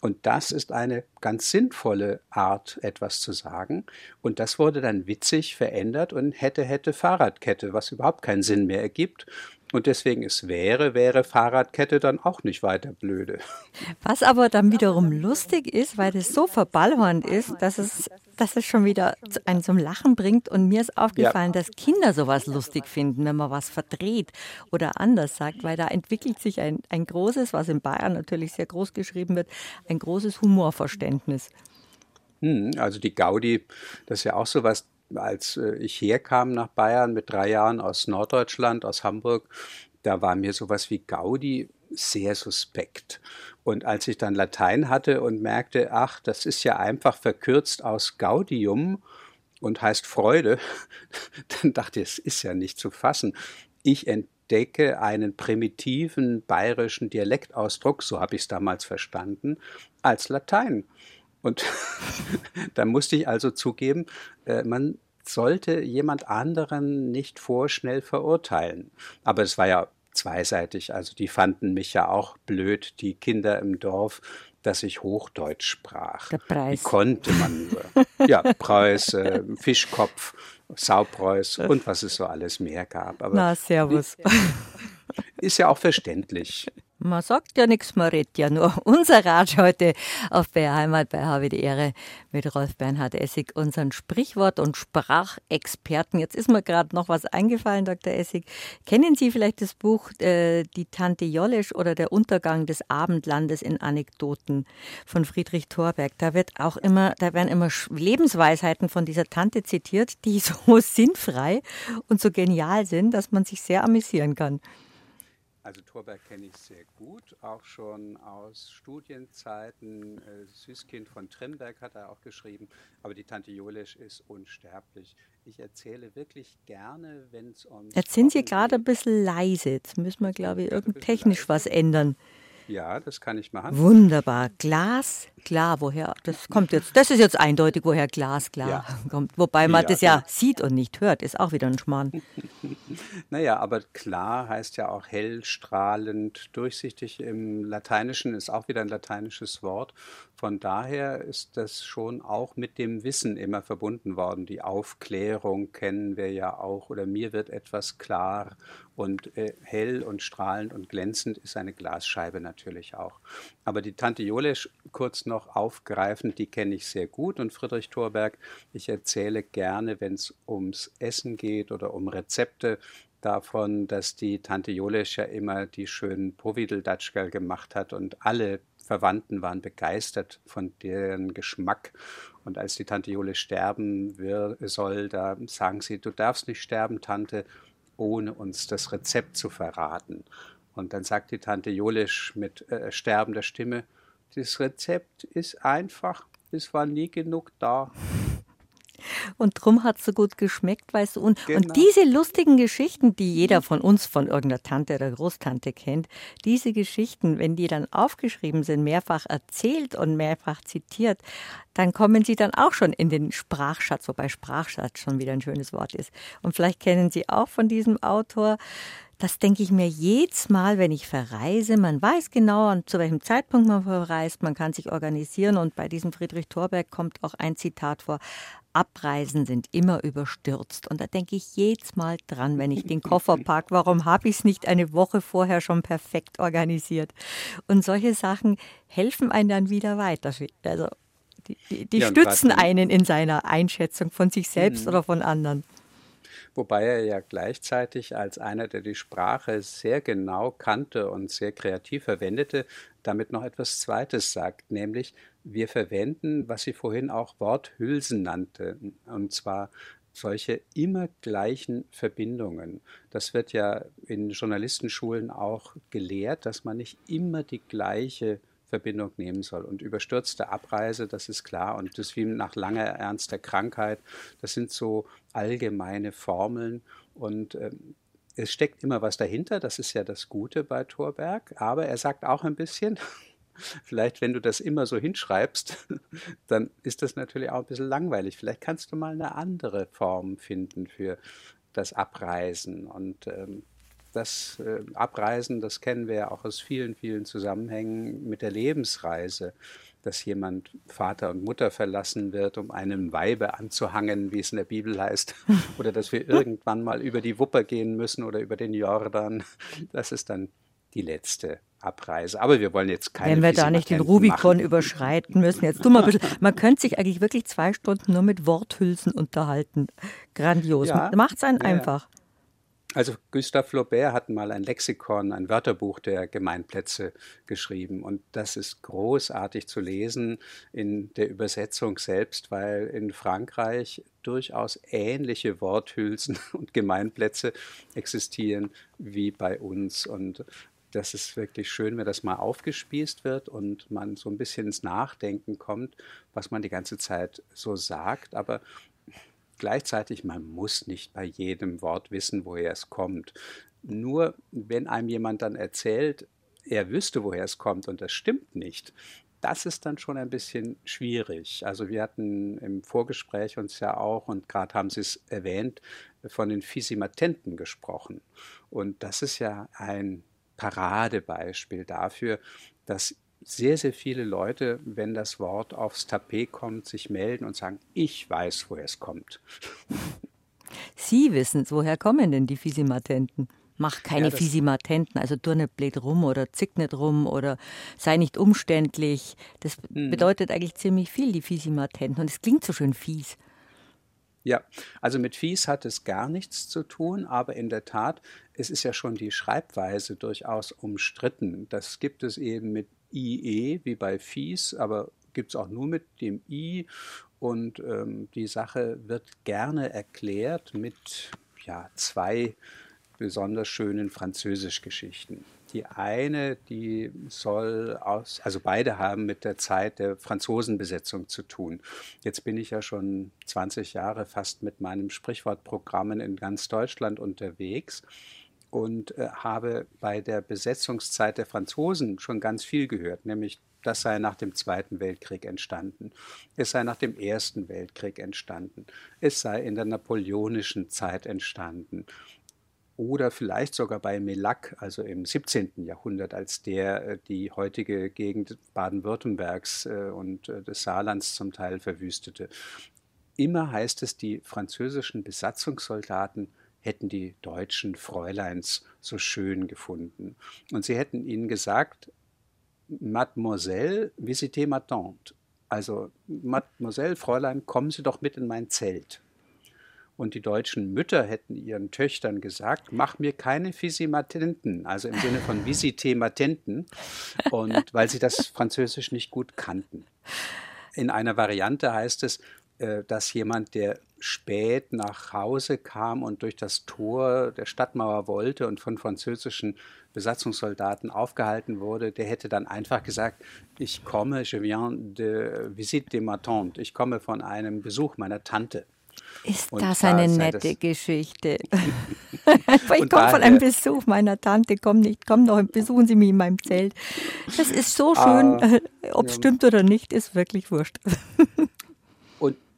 Und das ist eine ganz sinnvolle Art, etwas zu sagen. Und das wurde dann witzig verändert und hätte, hätte Fahrradkette, was überhaupt keinen Sinn mehr ergibt. Und deswegen ist wäre, wäre Fahrradkette dann auch nicht weiter blöde. Was aber dann wiederum lustig ist, weil es so verballhornt ist, dass es, dass es schon wieder einen zum Lachen bringt. Und mir ist aufgefallen, ja. dass Kinder sowas lustig finden, wenn man was verdreht oder anders sagt, weil da entwickelt sich ein, ein großes, was in Bayern natürlich sehr groß geschrieben wird, ein großes Humorverständnis. Hm, also die Gaudi, das ist ja auch sowas, als äh, ich herkam nach Bayern mit drei Jahren aus Norddeutschland, aus Hamburg, da war mir sowas wie Gaudi sehr suspekt. Und als ich dann Latein hatte und merkte, ach, das ist ja einfach verkürzt aus Gaudium und heißt Freude, dann dachte ich, es ist ja nicht zu fassen. Ich entdecke einen primitiven bayerischen Dialektausdruck, so habe ich es damals verstanden, als Latein. Und da musste ich also zugeben, äh, man sollte jemand anderen nicht vorschnell verurteilen. Aber es war ja zweiseitig. Also die fanden mich ja auch blöd, die Kinder im Dorf, dass ich Hochdeutsch sprach. Der Preis. Wie konnte man nur? ja, Preis, äh, Fischkopf, Saupreus und was es so alles mehr gab. Aber Na, servus. Ist ja auch verständlich. Man sagt ja nichts, man redet ja nur. Unser Rat heute auf BR Heimat bei Habe die Ehre mit Rolf Bernhard Essig, unseren Sprichwort- und Sprachexperten. Jetzt ist mir gerade noch was eingefallen, Dr. Essig. Kennen Sie vielleicht das Buch äh, Die Tante Jollesch oder Der Untergang des Abendlandes in Anekdoten von Friedrich Thorberg? Da wird auch immer, da werden immer Lebensweisheiten von dieser Tante zitiert, die so sinnfrei und so genial sind, dass man sich sehr amüsieren kann. Also Thorberg kenne ich sehr gut, auch schon aus Studienzeiten. Äh, Süßkind von Trimberg hat er auch geschrieben, aber die Tante Jolesch ist unsterblich. Ich erzähle wirklich gerne, wenn es um. Jetzt sind Sie gerade ein bisschen leise. Jetzt müssen wir, glaube ich, irgend technisch was ändern. Ja, das kann ich machen. Wunderbar. Glas, klar, woher? Das kommt jetzt, das ist jetzt eindeutig, woher Glas, klar ja. kommt. Wobei man ja, das ja sieht und nicht hört, ist auch wieder ein Schmarrn. naja, aber klar heißt ja auch hell, strahlend, durchsichtig. Im Lateinischen ist auch wieder ein lateinisches Wort. Von daher ist das schon auch mit dem Wissen immer verbunden worden. Die Aufklärung kennen wir ja auch oder mir wird etwas klar und äh, hell und strahlend und glänzend ist eine Glasscheibe natürlich auch. Aber die Tante Jolesch kurz noch aufgreifend, die kenne ich sehr gut und Friedrich Thorberg, ich erzähle gerne, wenn es ums Essen geht oder um Rezepte, davon, dass die Tante Jolesch ja immer die schönen Povidel-Datschkerl gemacht hat und alle Verwandten waren begeistert von deren Geschmack. Und als die Tante Jule sterben soll, da sagen sie, du darfst nicht sterben, Tante, ohne uns das Rezept zu verraten. Und dann sagt die Tante Jolisch mit äh, sterbender Stimme, das Rezept ist einfach, es war nie genug da. Und drum hat es so gut geschmeckt, weißt du. Und, genau. und diese lustigen Geschichten, die jeder von uns von irgendeiner Tante oder Großtante kennt, diese Geschichten, wenn die dann aufgeschrieben sind, mehrfach erzählt und mehrfach zitiert, dann kommen sie dann auch schon in den Sprachschatz, wobei Sprachschatz schon wieder ein schönes Wort ist. Und vielleicht kennen Sie auch von diesem Autor das denke ich mir jedes Mal, wenn ich verreise. Man weiß genau, zu welchem Zeitpunkt man verreist. Man kann sich organisieren. Und bei diesem Friedrich Thorberg kommt auch ein Zitat vor. Abreisen sind immer überstürzt. Und da denke ich jedes Mal dran, wenn ich den Koffer packe. Warum habe ich es nicht eine Woche vorher schon perfekt organisiert? Und solche Sachen helfen einem dann wieder weiter. Also die, die, die ja, stützen einen in seiner Einschätzung von sich selbst mhm. oder von anderen wobei er ja gleichzeitig als einer, der die Sprache sehr genau kannte und sehr kreativ verwendete, damit noch etwas Zweites sagt, nämlich wir verwenden, was sie vorhin auch Worthülsen nannte, und zwar solche immer gleichen Verbindungen. Das wird ja in Journalistenschulen auch gelehrt, dass man nicht immer die gleiche Verbindung nehmen soll. Und überstürzte Abreise, das ist klar. Und das wie nach langer ernster Krankheit, das sind so allgemeine Formeln. Und ähm, es steckt immer was dahinter, das ist ja das Gute bei Thorberg. Aber er sagt auch ein bisschen, Vielleicht, wenn du das immer so hinschreibst, dann ist das natürlich auch ein bisschen langweilig. Vielleicht kannst du mal eine andere Form finden für das Abreisen. Und ähm, das äh, Abreisen, das kennen wir ja auch aus vielen, vielen Zusammenhängen mit der Lebensreise, dass jemand Vater und Mutter verlassen wird, um einem Weibe anzuhangen, wie es in der Bibel heißt, oder dass wir irgendwann mal über die Wupper gehen müssen oder über den Jordan. Das ist dann die letzte Abreise. Aber wir wollen jetzt keine. Wenn wir da nicht den Rubikon machen. überschreiten müssen. Jetzt tu mal ein bisschen. Man könnte sich eigentlich wirklich zwei Stunden nur mit Worthülsen unterhalten. Grandios. Ja, Macht es einen ja, einfach. Also Gustave Flaubert hat mal ein Lexikon, ein Wörterbuch der Gemeinplätze geschrieben und das ist großartig zu lesen in der Übersetzung selbst, weil in Frankreich durchaus ähnliche Worthülsen und Gemeinplätze existieren wie bei uns und das ist wirklich schön, wenn das mal aufgespießt wird und man so ein bisschen ins Nachdenken kommt, was man die ganze Zeit so sagt. Aber gleichzeitig, man muss nicht bei jedem Wort wissen, woher es kommt. Nur wenn einem jemand dann erzählt, er wüsste, woher es kommt und das stimmt nicht, das ist dann schon ein bisschen schwierig. Also wir hatten im Vorgespräch uns ja auch, und gerade haben Sie es erwähnt, von den Fisimatenten gesprochen. Und das ist ja ein Paradebeispiel dafür, dass sehr, sehr viele Leute, wenn das Wort aufs Tapet kommt, sich melden und sagen, ich weiß, woher es kommt. Sie wissen es, woher kommen denn die Fisimatenten? Mach keine ja, Fisimatenten, also tu nicht blöd rum oder zick nicht rum oder sei nicht umständlich. Das mhm. bedeutet eigentlich ziemlich viel, die Fisimatenten. Und es klingt so schön fies. Ja, also mit fies hat es gar nichts zu tun, aber in der Tat, es ist ja schon die Schreibweise durchaus umstritten. Das gibt es eben mit IE wie bei Fies, aber gibt es auch nur mit dem I. Und ähm, die Sache wird gerne erklärt mit ja, zwei besonders schönen Französischgeschichten. Die eine, die soll aus, also beide haben mit der Zeit der Franzosenbesetzung zu tun. Jetzt bin ich ja schon 20 Jahre fast mit meinem Sprichwortprogrammen in ganz Deutschland unterwegs und äh, habe bei der Besetzungszeit der Franzosen schon ganz viel gehört, nämlich das sei nach dem Zweiten Weltkrieg entstanden, es sei nach dem Ersten Weltkrieg entstanden, es sei in der napoleonischen Zeit entstanden oder vielleicht sogar bei Melac, also im 17. Jahrhundert, als der äh, die heutige Gegend Baden-Württembergs äh, und äh, des Saarlands zum Teil verwüstete. Immer heißt es, die französischen Besatzungssoldaten hätten die deutschen Fräuleins so schön gefunden. Und sie hätten ihnen gesagt, Mademoiselle, visitez ma tante. Also, Mademoiselle, Fräulein, kommen Sie doch mit in mein Zelt. Und die deutschen Mütter hätten ihren Töchtern gesagt, mach mir keine Fisimatenten, also im Sinne von Visitematenten, und weil sie das Französisch nicht gut kannten. In einer Variante heißt es, äh, dass jemand, der spät nach Hause kam und durch das Tor der Stadtmauer wollte und von französischen Besatzungssoldaten aufgehalten wurde, der hätte dann einfach gesagt, ich komme, je viens de visite de ma tante, ich komme von einem Besuch meiner Tante. Ist und das eine nette das Geschichte? ich komme von einem Besuch meiner Tante, komm nicht, komm doch, besuchen Sie mich in meinem Zelt. Das ist so schön, ah, ob es ja. stimmt oder nicht, ist wirklich wurscht.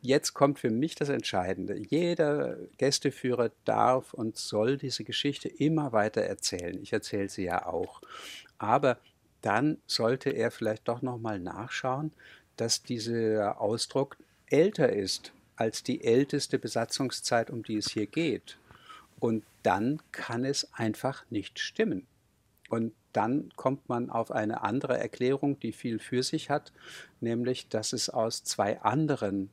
jetzt kommt für mich das Entscheidende. Jeder Gästeführer darf und soll diese Geschichte immer weiter erzählen. Ich erzähle sie ja auch. Aber dann sollte er vielleicht doch nochmal nachschauen, dass dieser Ausdruck älter ist als die älteste Besatzungszeit, um die es hier geht. Und dann kann es einfach nicht stimmen. Und dann kommt man auf eine andere Erklärung, die viel für sich hat, nämlich dass es aus zwei anderen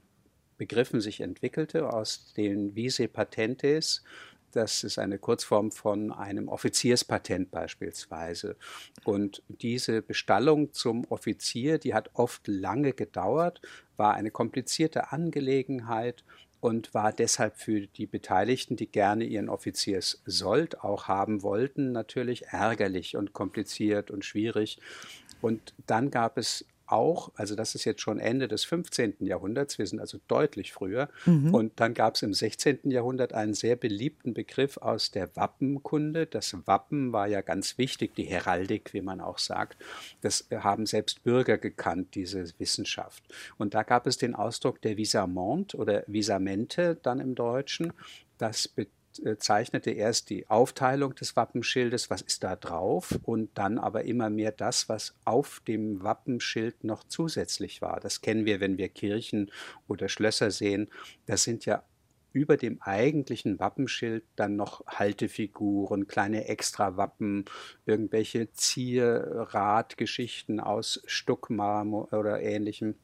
Begriffen sich entwickelte, aus den Vise Patentes. Das ist eine Kurzform von einem Offizierspatent beispielsweise. Und diese Bestallung zum Offizier, die hat oft lange gedauert, war eine komplizierte Angelegenheit und war deshalb für die Beteiligten, die gerne ihren Offizierssold auch haben wollten, natürlich ärgerlich und kompliziert und schwierig. Und dann gab es auch, also das ist jetzt schon Ende des 15. Jahrhunderts, wir sind also deutlich früher. Mhm. Und dann gab es im 16. Jahrhundert einen sehr beliebten Begriff aus der Wappenkunde. Das Wappen war ja ganz wichtig, die Heraldik, wie man auch sagt. Das haben selbst Bürger gekannt, diese Wissenschaft. Und da gab es den Ausdruck der Visament oder Visamente dann im Deutschen. Das bedeutet zeichnete erst die Aufteilung des Wappenschildes, was ist da drauf, und dann aber immer mehr das, was auf dem Wappenschild noch zusätzlich war. Das kennen wir, wenn wir Kirchen oder Schlösser sehen. Das sind ja über dem eigentlichen Wappenschild dann noch Haltefiguren, kleine Extrawappen, irgendwelche Zierradgeschichten aus Stuckmarmor oder ähnlichem.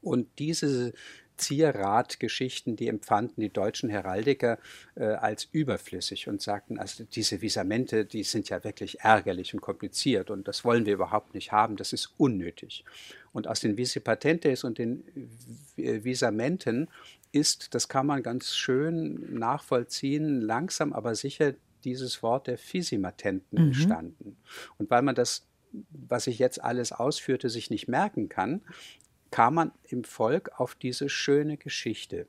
Und diese Zierradgeschichten, die empfanden die deutschen Heraldiker äh, als überflüssig und sagten, also diese Visamente, die sind ja wirklich ärgerlich und kompliziert und das wollen wir überhaupt nicht haben, das ist unnötig. Und aus den Visipatentes und den Visamenten ist, das kann man ganz schön nachvollziehen, langsam aber sicher dieses Wort der Fisimatenten mhm. entstanden. Und weil man das was ich jetzt alles ausführte, sich nicht merken kann, kam man im Volk auf diese schöne Geschichte.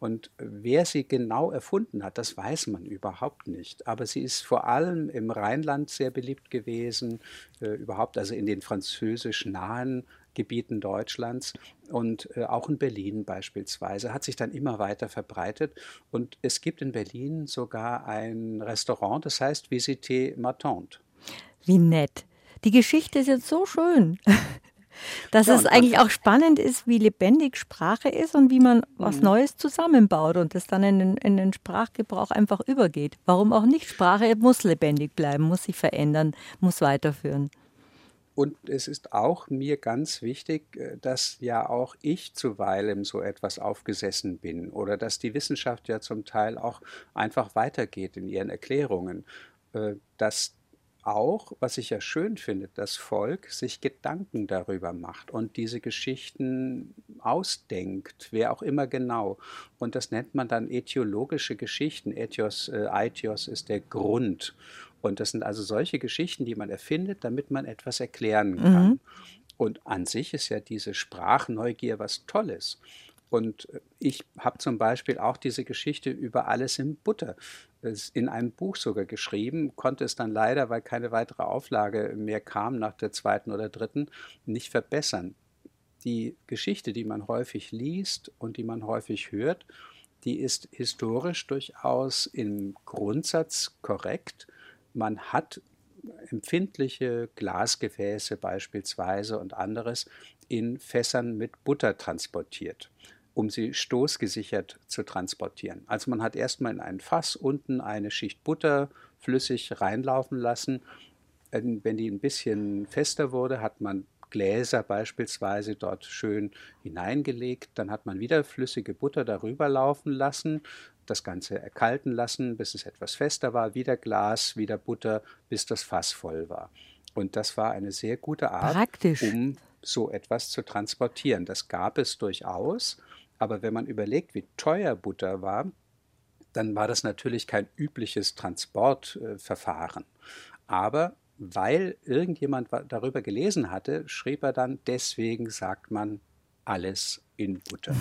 Und wer sie genau erfunden hat, das weiß man überhaupt nicht. Aber sie ist vor allem im Rheinland sehr beliebt gewesen, äh, überhaupt also in den französisch nahen Gebieten Deutschlands und äh, auch in Berlin beispielsweise, hat sich dann immer weiter verbreitet. Und es gibt in Berlin sogar ein Restaurant, das heißt Visite ma tante. Wie nett. Die Geschichte ist jetzt so schön. Dass ja, es eigentlich auch spannend ist, wie lebendig Sprache ist und wie man was mhm. Neues zusammenbaut und das dann in den, in den Sprachgebrauch einfach übergeht. Warum auch nicht? Sprache muss lebendig bleiben, muss sich verändern, muss weiterführen. Und es ist auch mir ganz wichtig, äh, dass ja auch ich zuweilen so etwas aufgesessen bin oder dass die Wissenschaft ja zum Teil auch einfach weitergeht in ihren Erklärungen, äh, dass auch, was ich ja schön finde, das Volk sich Gedanken darüber macht und diese Geschichten ausdenkt, wer auch immer genau. Und das nennt man dann etiologische Geschichten. Ethios, äh, Aetios ist der Grund. Und das sind also solche Geschichten, die man erfindet, damit man etwas erklären kann. Mhm. Und an sich ist ja diese Sprachneugier was Tolles. Und ich habe zum Beispiel auch diese Geschichte über alles in Butter in einem Buch sogar geschrieben, konnte es dann leider, weil keine weitere Auflage mehr kam nach der zweiten oder dritten, nicht verbessern. Die Geschichte, die man häufig liest und die man häufig hört, die ist historisch durchaus im Grundsatz korrekt. Man hat empfindliche Glasgefäße beispielsweise und anderes in Fässern mit Butter transportiert um sie stoßgesichert zu transportieren. Also man hat erstmal in ein Fass unten eine Schicht Butter flüssig reinlaufen lassen. Wenn die ein bisschen fester wurde, hat man Gläser beispielsweise dort schön hineingelegt. Dann hat man wieder flüssige Butter darüber laufen lassen, das Ganze erkalten lassen, bis es etwas fester war, wieder Glas, wieder Butter, bis das Fass voll war. Und das war eine sehr gute Art, Praktisch. um so etwas zu transportieren. Das gab es durchaus, aber wenn man überlegt, wie teuer Butter war, dann war das natürlich kein übliches Transportverfahren. Aber weil irgendjemand darüber gelesen hatte, schrieb er dann, deswegen sagt man alles in Butter.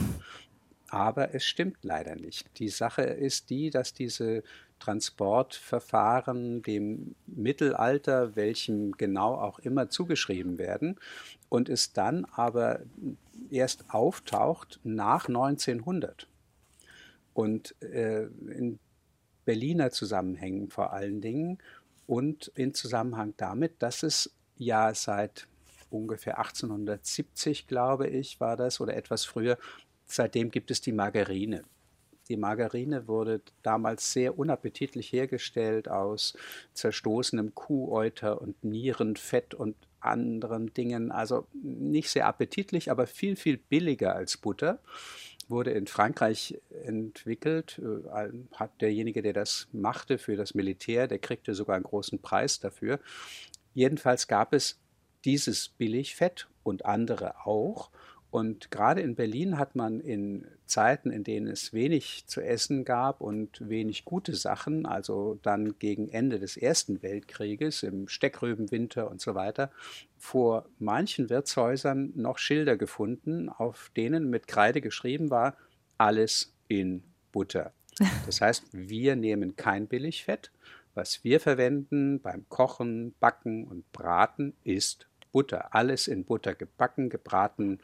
Aber es stimmt leider nicht. Die Sache ist die, dass diese Transportverfahren dem Mittelalter, welchem genau auch immer zugeschrieben werden, und es dann aber erst auftaucht nach 1900. Und äh, in Berliner Zusammenhängen vor allen Dingen und in Zusammenhang damit, dass es ja seit ungefähr 1870, glaube ich, war das, oder etwas früher, seitdem gibt es die Margarine. Die Margarine wurde damals sehr unappetitlich hergestellt aus zerstoßenem Kuhäuter und Nierenfett und anderen Dingen. Also nicht sehr appetitlich, aber viel, viel billiger als Butter. Wurde in Frankreich entwickelt, äh, hat derjenige, der das machte für das Militär, der kriegte sogar einen großen Preis dafür. Jedenfalls gab es dieses Billigfett und andere auch. Und gerade in Berlin hat man in Zeiten, in denen es wenig zu essen gab und wenig gute Sachen, also dann gegen Ende des Ersten Weltkrieges, im Steckrübenwinter und so weiter, vor manchen Wirtshäusern noch Schilder gefunden, auf denen mit Kreide geschrieben war, alles in Butter. Das heißt, wir nehmen kein Billigfett. Was wir verwenden beim Kochen, Backen und Braten ist Butter. Alles in Butter gebacken, gebraten,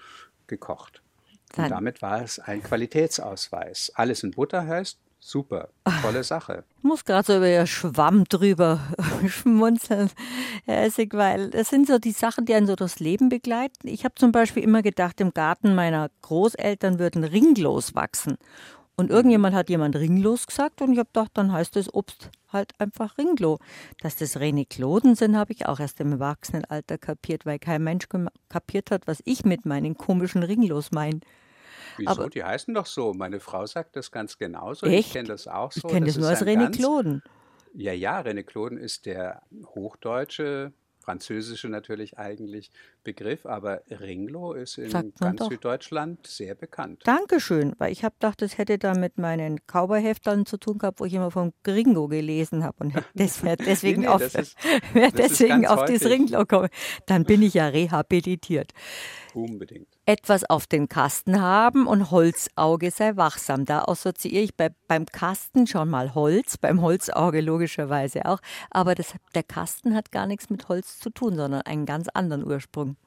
gekocht. Und damit war es ein Qualitätsausweis. Alles in Butter heißt, super, tolle Sache. Ich muss gerade so über Ihr Schwamm drüber schmunzeln, Herr Essig, weil das sind so die Sachen, die einen so das Leben begleiten. Ich habe zum Beispiel immer gedacht, im Garten meiner Großeltern würden Ringlos wachsen. Und irgendjemand hat jemand Ringlos gesagt und ich habe gedacht, dann heißt das Obst halt einfach Ringlo. Dass das Renikloden sind, habe ich auch erst im Erwachsenenalter kapiert, weil kein Mensch kapiert hat, was ich mit meinen komischen Ringlos meine. Wieso? Aber, die heißen doch so. Meine Frau sagt das ganz genauso. Echt? Ich kenne das auch so. Ich kenne das, das nur als Renikloden. Ja, ja, Renikloden ist der hochdeutsche französische natürlich eigentlich Begriff, aber Ringlo ist in ganz doch. Süddeutschland sehr bekannt. Dankeschön, weil ich habe gedacht, das hätte da mit meinen Cowboy-Heftern zu tun gehabt, wo ich immer vom Gringo gelesen habe und deswegen, nee, nee, auf, das deswegen auf das Ringlo komme. Dann bin ich ja rehabilitiert. Unbedingt. Etwas auf den Kasten haben und Holzauge sei wachsam. Da assoziiere ich bei, beim Kasten schon mal Holz, beim Holzauge logischerweise auch. Aber das, der Kasten hat gar nichts mit Holz zu tun, sondern einen ganz anderen Ursprung.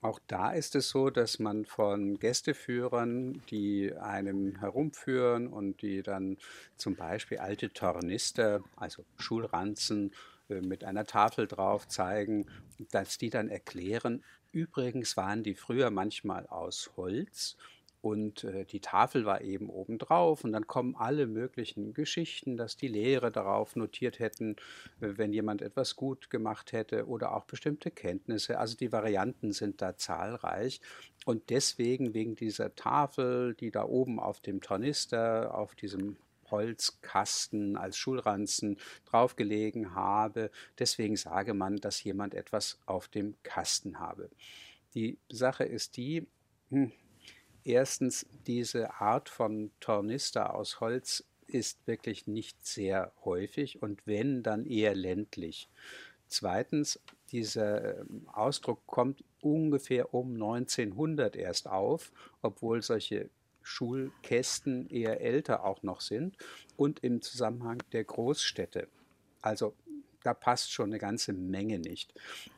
Auch da ist es so, dass man von Gästeführern, die einem herumführen und die dann zum Beispiel alte Tornister, also Schulranzen, mit einer Tafel drauf zeigen, dass die dann erklären, Übrigens waren die früher manchmal aus Holz und äh, die Tafel war eben oben drauf und dann kommen alle möglichen Geschichten, dass die Lehrer darauf notiert hätten, äh, wenn jemand etwas gut gemacht hätte oder auch bestimmte Kenntnisse. Also die Varianten sind da zahlreich und deswegen wegen dieser Tafel, die da oben auf dem Tornister, auf diesem Holzkasten als Schulranzen draufgelegen habe. Deswegen sage man, dass jemand etwas auf dem Kasten habe. Die Sache ist die, hm, erstens, diese Art von Tornister aus Holz ist wirklich nicht sehr häufig und wenn, dann eher ländlich. Zweitens, dieser ähm, Ausdruck kommt ungefähr um 1900 erst auf, obwohl solche Schulkästen eher älter auch noch sind und im Zusammenhang der Großstädte. Also da passt schon eine ganze Menge nicht.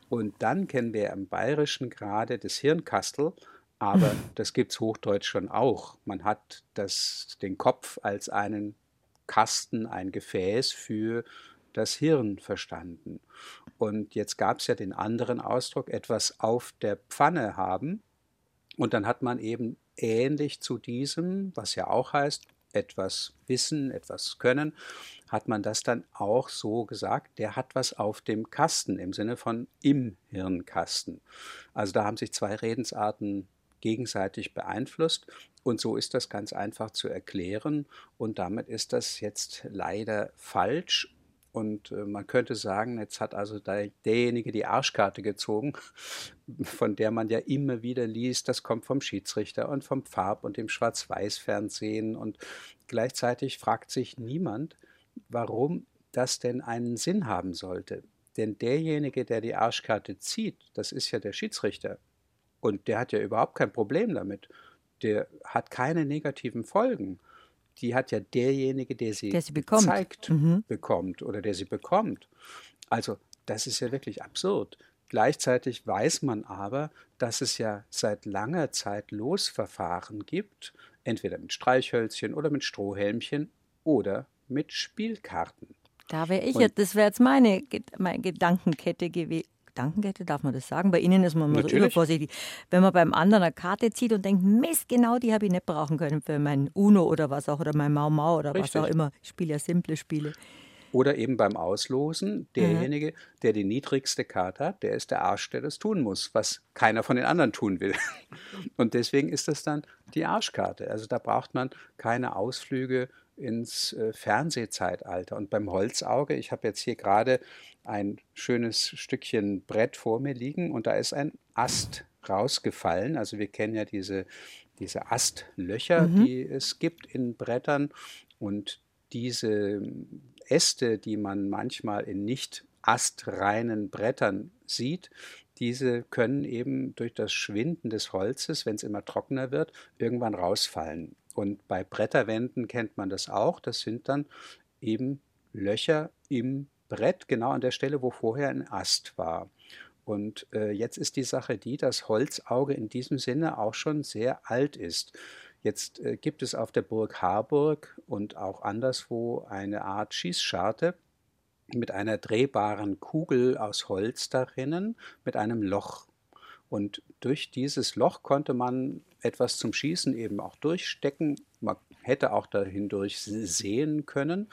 Und dann kennen wir im Bayerischen gerade das Hirnkastel, aber das gibt es hochdeutsch schon auch. Man hat das, den Kopf als einen Kasten, ein Gefäß für das Hirn verstanden. Und jetzt gab es ja den anderen Ausdruck, etwas auf der Pfanne haben. Und dann hat man eben ähnlich zu diesem, was ja auch heißt, etwas wissen, etwas können, hat man das dann auch so gesagt, der hat was auf dem Kasten im Sinne von im Hirnkasten. Also da haben sich zwei Redensarten gegenseitig beeinflusst. Und so ist das ganz einfach zu erklären. Und damit ist das jetzt leider falsch. Und äh, man könnte sagen, jetzt hat also derjenige die Arschkarte gezogen, von der man ja immer wieder liest, das kommt vom Schiedsrichter und vom Farb- und dem Schwarz-Weiß-Fernsehen. Und gleichzeitig fragt sich niemand, warum das denn einen Sinn haben sollte. Denn derjenige, der die Arschkarte zieht, das ist ja der Schiedsrichter. Und der hat ja überhaupt kein Problem damit. Der hat keine negativen Folgen. Die hat ja derjenige, der sie, der sie bekommt. zeigt, mhm. bekommt oder der sie bekommt. Also das ist ja wirklich absurd. Gleichzeitig weiß man aber, dass es ja seit langer Zeit Losverfahren gibt, entweder mit Streichhölzchen oder mit Strohhelmchen oder mit Spielkarten. Da wäre ich jetzt, das wäre jetzt meine, meine Gedankenkette gewesen. Gedankenkette, darf man das sagen? Bei Ihnen ist man immer so übervorsichtig. Wenn man beim anderen eine Karte zieht und denkt, Mist, genau die habe ich nicht brauchen können für mein Uno oder was auch, oder mein Mau Mau oder Richtig. was auch immer. Ich spiele ja simple Spiele. Oder eben beim Auslosen, derjenige, der die niedrigste Karte hat, der ist der Arsch, der das tun muss, was keiner von den anderen tun will. Und deswegen ist das dann die Arschkarte. Also da braucht man keine Ausflüge ins äh, Fernsehzeitalter. Und beim Holzauge, ich habe jetzt hier gerade ein schönes Stückchen Brett vor mir liegen und da ist ein Ast rausgefallen. Also wir kennen ja diese, diese Astlöcher, mhm. die es gibt in Brettern und diese Äste, die man manchmal in nicht astreinen Brettern sieht, diese können eben durch das Schwinden des Holzes, wenn es immer trockener wird, irgendwann rausfallen. Und bei Bretterwänden kennt man das auch. Das sind dann eben Löcher im Brett, genau an der Stelle, wo vorher ein Ast war. Und äh, jetzt ist die Sache die, dass Holzauge in diesem Sinne auch schon sehr alt ist. Jetzt äh, gibt es auf der Burg Harburg und auch anderswo eine Art Schießscharte mit einer drehbaren Kugel aus Holz darinnen mit einem Loch. Und durch dieses Loch konnte man etwas zum Schießen eben auch durchstecken. Man hätte auch dahindurch sehen können.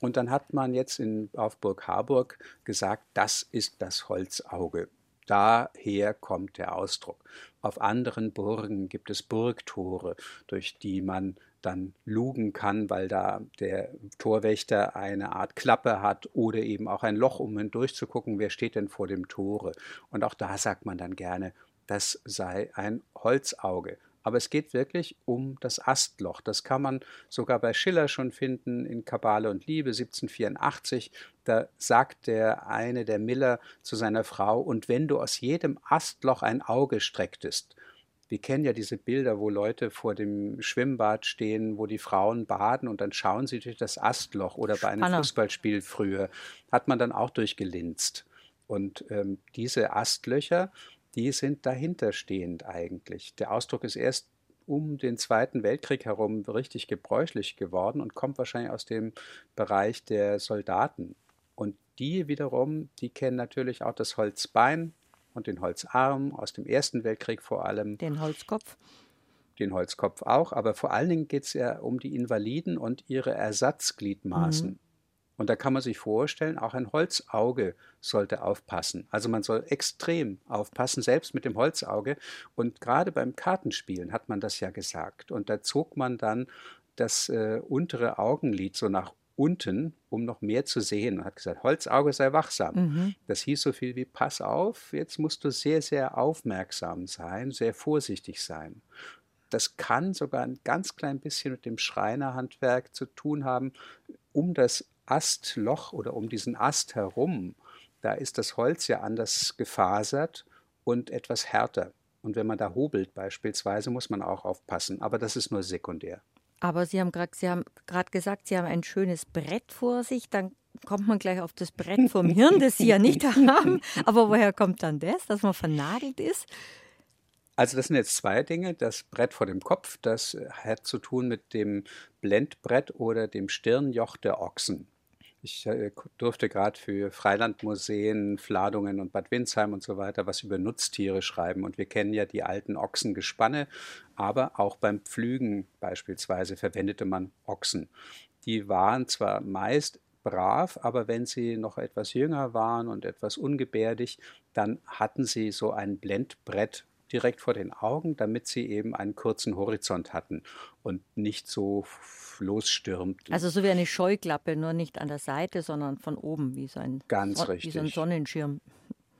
Und dann hat man jetzt in, auf Burg Harburg gesagt, das ist das Holzauge. Daher kommt der Ausdruck. Auf anderen Burgen gibt es Burgtore, durch die man dann lugen kann, weil da der Torwächter eine Art Klappe hat oder eben auch ein Loch, um hindurchzugucken, wer steht denn vor dem Tore. Und auch da sagt man dann gerne, das sei ein Holzauge. Aber es geht wirklich um das Astloch. Das kann man sogar bei Schiller schon finden in Kabale und Liebe 1784. Da sagt der eine, der Miller, zu seiner Frau, und wenn du aus jedem Astloch ein Auge strecktest, wir kennen ja diese Bilder, wo Leute vor dem Schwimmbad stehen, wo die Frauen baden und dann schauen sie durch das Astloch oder bei einem Fußballspiel früher, hat man dann auch durchgelinst. Und ähm, diese Astlöcher, die sind dahinterstehend eigentlich. Der Ausdruck ist erst um den Zweiten Weltkrieg herum richtig gebräuchlich geworden und kommt wahrscheinlich aus dem Bereich der Soldaten. Und die wiederum, die kennen natürlich auch das Holzbein, und den Holzarm aus dem Ersten Weltkrieg vor allem. Den Holzkopf. Den Holzkopf auch, aber vor allen Dingen geht es ja um die Invaliden und ihre Ersatzgliedmaßen. Mhm. Und da kann man sich vorstellen, auch ein Holzauge sollte aufpassen. Also man soll extrem aufpassen, selbst mit dem Holzauge. Und gerade beim Kartenspielen hat man das ja gesagt. Und da zog man dann das äh, untere Augenlid so nach unten, um noch mehr zu sehen. Und hat gesagt, Holzauge sei wachsam. Mhm. Das hieß so viel wie, pass auf, jetzt musst du sehr, sehr aufmerksam sein, sehr vorsichtig sein. Das kann sogar ein ganz klein bisschen mit dem Schreinerhandwerk zu tun haben, um das Astloch oder um diesen Ast herum. Da ist das Holz ja anders gefasert und etwas härter. Und wenn man da hobelt beispielsweise, muss man auch aufpassen. Aber das ist nur sekundär. Aber Sie haben gerade gesagt, Sie haben ein schönes Brett vor sich. Dann kommt man gleich auf das Brett vom Hirn, das Sie ja nicht haben. Aber woher kommt dann das, dass man vernagelt ist? Also das sind jetzt zwei Dinge. Das Brett vor dem Kopf, das hat zu tun mit dem Blendbrett oder dem Stirnjoch der Ochsen. Ich äh, durfte gerade für Freilandmuseen, Fladungen und Bad Windsheim und so weiter was über Nutztiere schreiben. Und wir kennen ja die alten Ochsengespanne, aber auch beim Pflügen beispielsweise verwendete man Ochsen. Die waren zwar meist brav, aber wenn sie noch etwas jünger waren und etwas ungebärdig, dann hatten sie so ein Blendbrett direkt vor den Augen, damit sie eben einen kurzen Horizont hatten und nicht so losstürmt. Also so wie eine Scheuklappe, nur nicht an der Seite, sondern von oben, wie so ein, Ganz richtig. Wie so ein Sonnenschirm.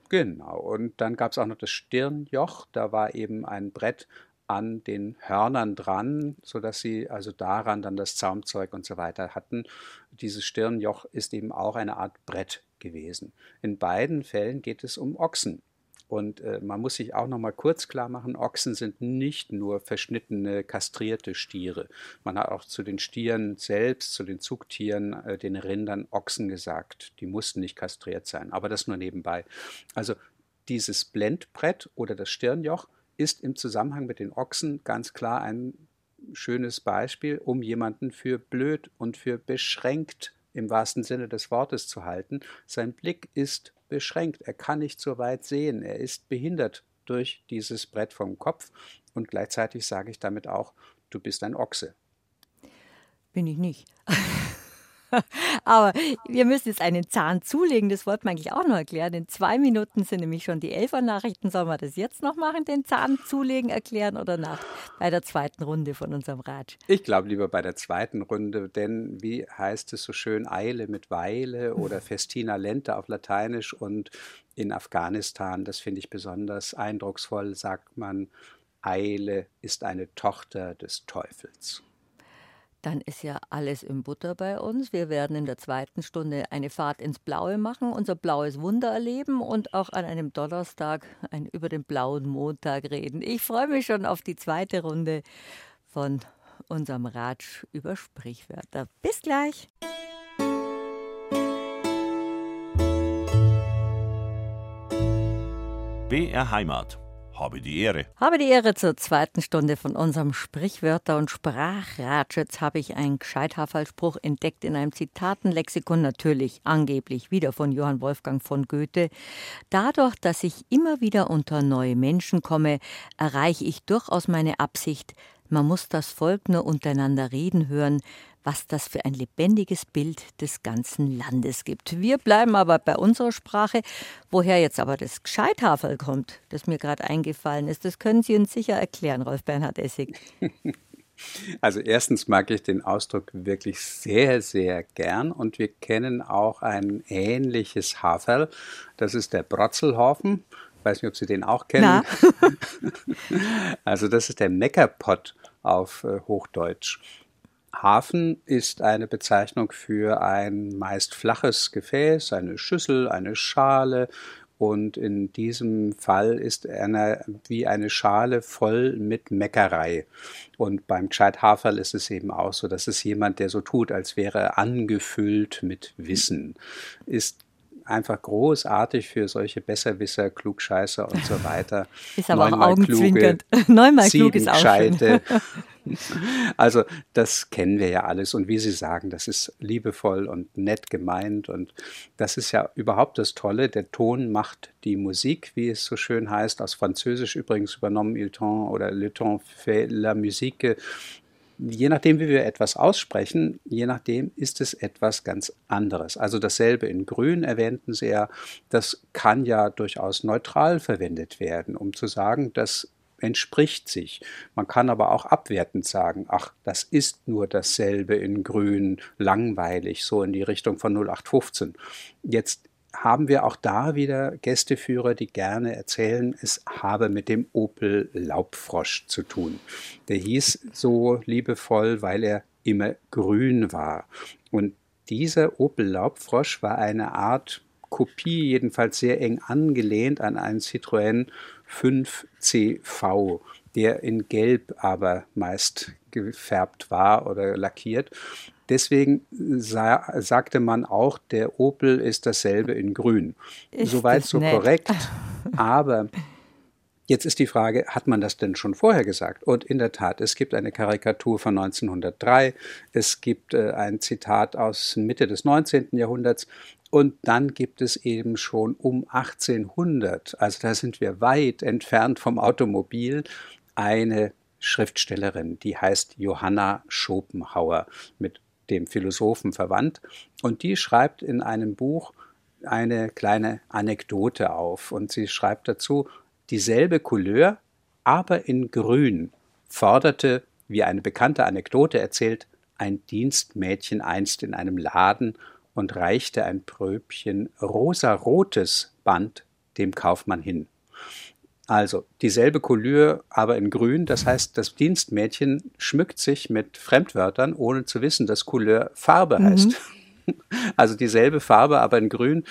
Genau, und dann gab es auch noch das Stirnjoch, da war eben ein Brett an den Hörnern dran, sodass sie also daran dann das Zaumzeug und so weiter hatten. Dieses Stirnjoch ist eben auch eine Art Brett gewesen. In beiden Fällen geht es um Ochsen. Und äh, man muss sich auch noch mal kurz klar machen, Ochsen sind nicht nur verschnittene, kastrierte Stiere. Man hat auch zu den Stieren selbst, zu den Zugtieren, äh, den Rindern Ochsen gesagt. Die mussten nicht kastriert sein, aber das nur nebenbei. Also dieses Blendbrett oder das Stirnjoch ist im Zusammenhang mit den Ochsen ganz klar ein schönes Beispiel, um jemanden für blöd und für beschränkt im wahrsten Sinne des Wortes zu halten. Sein Blick ist beschränkt, er kann nicht so weit sehen, er ist behindert durch dieses Brett vom Kopf und gleichzeitig sage ich damit auch, du bist ein Ochse. Bin ich nicht. Aber wir müssen jetzt einen Zahn zulegen, das wollten wir eigentlich auch noch erklären. In zwei Minuten sind nämlich schon die Elfer-Nachrichten. Sollen wir das jetzt noch machen, den Zahn zulegen, erklären oder nach bei der zweiten Runde von unserem Ratsch? Ich glaube lieber bei der zweiten Runde, denn wie heißt es so schön, Eile mit Weile oder Festina Lente auf Lateinisch und in Afghanistan, das finde ich besonders eindrucksvoll, sagt man, Eile ist eine Tochter des Teufels. Dann ist ja alles im Butter bei uns. Wir werden in der zweiten Stunde eine Fahrt ins Blaue machen, unser blaues Wunder erleben und auch an einem Donnerstag ein, über den blauen Montag reden. Ich freue mich schon auf die zweite Runde von unserem Ratsch über Sprichwörter. Bis gleich. BR Heimat. Habe die Ehre. Habe die Ehre zur zweiten Stunde von unserem Sprichwörter- und Sprachratsch. Jetzt habe ich einen Gescheithaferlspruch entdeckt in einem Zitatenlexikon, natürlich angeblich wieder von Johann Wolfgang von Goethe. Dadurch, dass ich immer wieder unter neue Menschen komme, erreiche ich durchaus meine Absicht, man muss das Volk nur untereinander reden hören, was das für ein lebendiges Bild des ganzen Landes gibt. Wir bleiben aber bei unserer Sprache. Woher jetzt aber das Gescheithafel kommt, das mir gerade eingefallen ist, das können Sie uns sicher erklären, Rolf Bernhard Essig. Also erstens mag ich den Ausdruck wirklich sehr, sehr gern und wir kennen auch ein ähnliches Haferl. Das ist der Brotzelhaufen. Ich weiß nicht, ob Sie den auch kennen. also das ist der Meckerpott auf äh, Hochdeutsch. Hafen ist eine Bezeichnung für ein meist flaches Gefäß, eine Schüssel, eine Schale. Und in diesem Fall ist er wie eine Schale voll mit Meckerei. Und beim Gescheithaferl ist es eben auch so, dass es jemand, der so tut, als wäre er angefüllt mit Wissen, ist einfach großartig für solche Besserwisser, Klugscheißer und so weiter. Ist aber auch augenzwinkernd. Neunmal klug ist auch schön. Also das kennen wir ja alles. Und wie Sie sagen, das ist liebevoll und nett gemeint. Und das ist ja überhaupt das Tolle. Der Ton macht die Musik, wie es so schön heißt, aus Französisch übrigens übernommen, Il ton oder Le ton fait la musique. Je nachdem, wie wir etwas aussprechen, je nachdem ist es etwas ganz anderes. Also dasselbe in Grün erwähnten Sie ja, das kann ja durchaus neutral verwendet werden, um zu sagen, das entspricht sich. Man kann aber auch abwertend sagen, ach, das ist nur dasselbe in Grün, langweilig, so in die Richtung von 0815. Jetzt haben wir auch da wieder Gästeführer, die gerne erzählen, es habe mit dem Opel Laubfrosch zu tun. Der hieß so liebevoll, weil er immer grün war. Und dieser Opel Laubfrosch war eine Art Kopie, jedenfalls sehr eng angelehnt an einen Citroën 5CV, der in Gelb aber meist gefärbt war oder lackiert. Deswegen sa sagte man auch, der Opel ist dasselbe in Grün. Ist Soweit so nett. korrekt. Aber Jetzt ist die Frage, hat man das denn schon vorher gesagt? Und in der Tat, es gibt eine Karikatur von 1903, es gibt äh, ein Zitat aus Mitte des 19. Jahrhunderts und dann gibt es eben schon um 1800, also da sind wir weit entfernt vom Automobil, eine Schriftstellerin, die heißt Johanna Schopenhauer mit dem Philosophen verwandt. Und die schreibt in einem Buch eine kleine Anekdote auf. Und sie schreibt dazu, dieselbe Couleur aber in grün, forderte, wie eine bekannte Anekdote erzählt, ein Dienstmädchen einst in einem Laden und reichte ein Pröbchen rosarotes Band dem Kaufmann hin. Also dieselbe Couleur, aber in grün. Das heißt, das Dienstmädchen schmückt sich mit Fremdwörtern, ohne zu wissen, dass Couleur Farbe mhm. heißt. Also dieselbe Farbe, aber in grün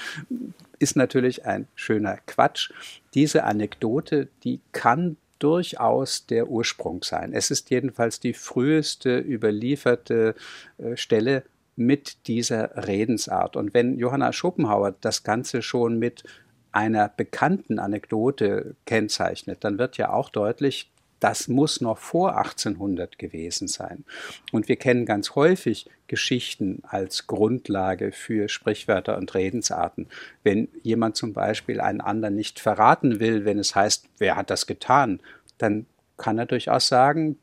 ist natürlich ein schöner Quatsch. Diese Anekdote, die kann durchaus der Ursprung sein. Es ist jedenfalls die früheste überlieferte äh, Stelle mit dieser Redensart. Und wenn Johanna Schopenhauer das Ganze schon mit einer bekannten Anekdote kennzeichnet, dann wird ja auch deutlich, das muss noch vor 1800 gewesen sein. Und wir kennen ganz häufig Geschichten als Grundlage für Sprichwörter und Redensarten. Wenn jemand zum Beispiel einen anderen nicht verraten will, wenn es heißt, wer hat das getan, dann kann er durchaus sagen,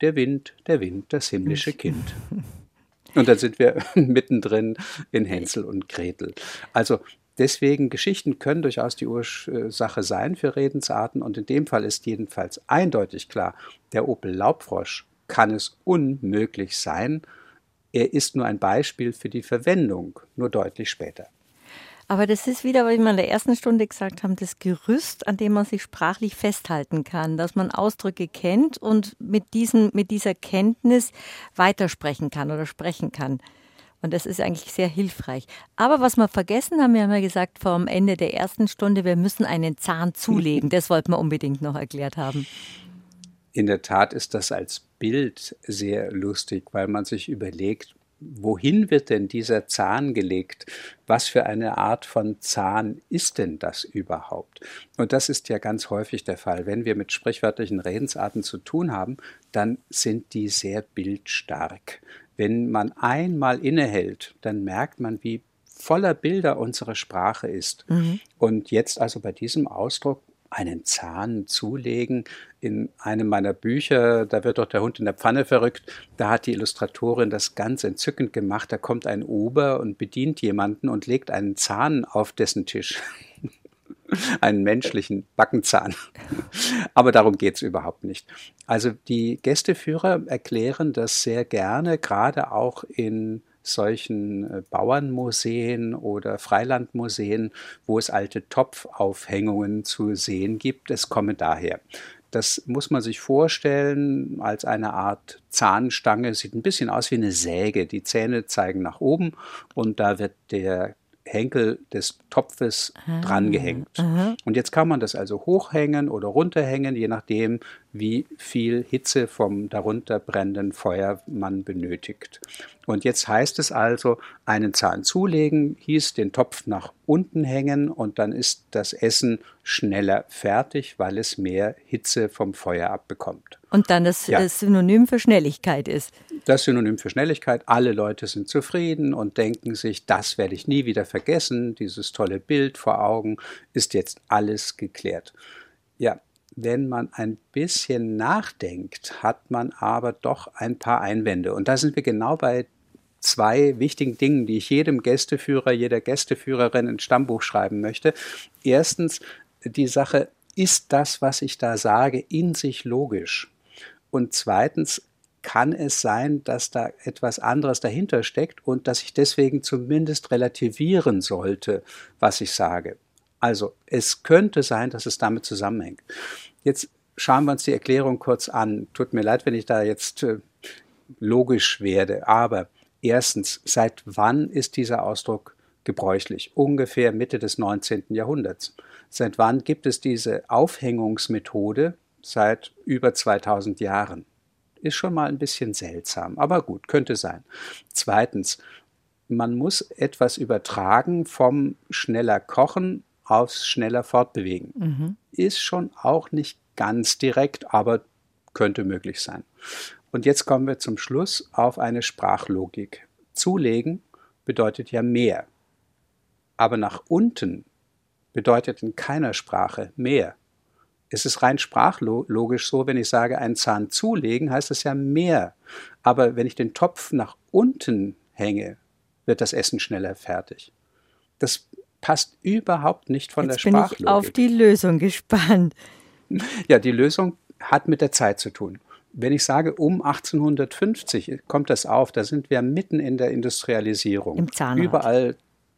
der Wind, der Wind, das himmlische Kind. Und dann sind wir mittendrin in Hänsel und Gretel. Also Deswegen Geschichten können durchaus die Ursache sein für Redensarten und in dem Fall ist jedenfalls eindeutig klar, der Opel Laubfrosch kann es unmöglich sein. Er ist nur ein Beispiel für die Verwendung, nur deutlich später. Aber das ist wieder, was wir in der ersten Stunde gesagt haben, das Gerüst, an dem man sich sprachlich festhalten kann, dass man Ausdrücke kennt und mit, diesen, mit dieser Kenntnis weitersprechen kann oder sprechen kann. Und das ist eigentlich sehr hilfreich. Aber was wir vergessen haben, wir haben ja gesagt vor dem Ende der ersten Stunde, wir müssen einen Zahn zulegen. Das wollten wir unbedingt noch erklärt haben. In der Tat ist das als Bild sehr lustig, weil man sich überlegt, wohin wird denn dieser Zahn gelegt? Was für eine Art von Zahn ist denn das überhaupt? Und das ist ja ganz häufig der Fall. Wenn wir mit sprichwörtlichen Redensarten zu tun haben, dann sind die sehr bildstark. Wenn man einmal innehält, dann merkt man, wie voller Bilder unsere Sprache ist. Mhm. Und jetzt also bei diesem Ausdruck einen Zahn zulegen. In einem meiner Bücher, da wird doch der Hund in der Pfanne verrückt, da hat die Illustratorin das ganz entzückend gemacht. Da kommt ein Ober und bedient jemanden und legt einen Zahn auf dessen Tisch. einen menschlichen Backenzahn. Aber darum geht es überhaupt nicht. Also die Gästeführer erklären das sehr gerne, gerade auch in solchen äh, Bauernmuseen oder Freilandmuseen, wo es alte Topfaufhängungen zu sehen gibt. Es komme daher. Das muss man sich vorstellen als eine Art Zahnstange. Sieht ein bisschen aus wie eine Säge. Die Zähne zeigen nach oben und da wird der Henkel des Topfes ah, drangehängt. Aha. Und jetzt kann man das also hochhängen oder runterhängen, je nachdem, wie viel Hitze vom darunter brennenden Feuer man benötigt. Und jetzt heißt es also, einen Zahn zulegen, hieß den Topf nach unten hängen und dann ist das Essen schneller fertig, weil es mehr Hitze vom Feuer abbekommt. Und dann das ja. Synonym für Schnelligkeit ist. Das Synonym für Schnelligkeit. Alle Leute sind zufrieden und denken sich, das werde ich nie wieder vergessen. Dieses tolle Bild vor Augen ist jetzt alles geklärt. Ja, wenn man ein bisschen nachdenkt, hat man aber doch ein paar Einwände. Und da sind wir genau bei zwei wichtigen Dingen, die ich jedem Gästeführer, jeder Gästeführerin ins Stammbuch schreiben möchte. Erstens, die Sache, ist das, was ich da sage, in sich logisch? Und zweitens, kann es sein, dass da etwas anderes dahinter steckt und dass ich deswegen zumindest relativieren sollte, was ich sage. Also es könnte sein, dass es damit zusammenhängt. Jetzt schauen wir uns die Erklärung kurz an. Tut mir leid, wenn ich da jetzt äh, logisch werde, aber erstens, seit wann ist dieser Ausdruck gebräuchlich? Ungefähr Mitte des 19. Jahrhunderts. Seit wann gibt es diese Aufhängungsmethode? Seit über 2000 Jahren. Ist schon mal ein bisschen seltsam, aber gut, könnte sein. Zweitens, man muss etwas übertragen vom schneller Kochen aufs schneller Fortbewegen. Mhm. Ist schon auch nicht ganz direkt, aber könnte möglich sein. Und jetzt kommen wir zum Schluss auf eine Sprachlogik. Zulegen bedeutet ja mehr. Aber nach unten bedeutet in keiner Sprache mehr. Es ist rein sprachlogisch so, wenn ich sage, einen Zahn zulegen, heißt es ja mehr. Aber wenn ich den Topf nach unten hänge, wird das Essen schneller fertig. Das passt überhaupt nicht von Jetzt der Sprachlogik. bin ich auf die Lösung gespannt. Ja, die Lösung hat mit der Zeit zu tun. Wenn ich sage, um 1850 kommt das auf, da sind wir mitten in der Industrialisierung. Im Zahnrad. Überall,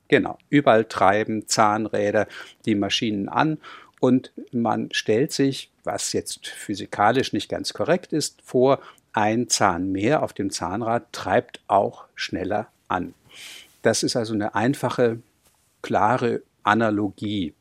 genau, überall treiben Zahnräder die Maschinen an und man stellt sich, was jetzt physikalisch nicht ganz korrekt ist, vor, ein Zahn mehr auf dem Zahnrad treibt auch schneller an. Das ist also eine einfache, klare Analogie.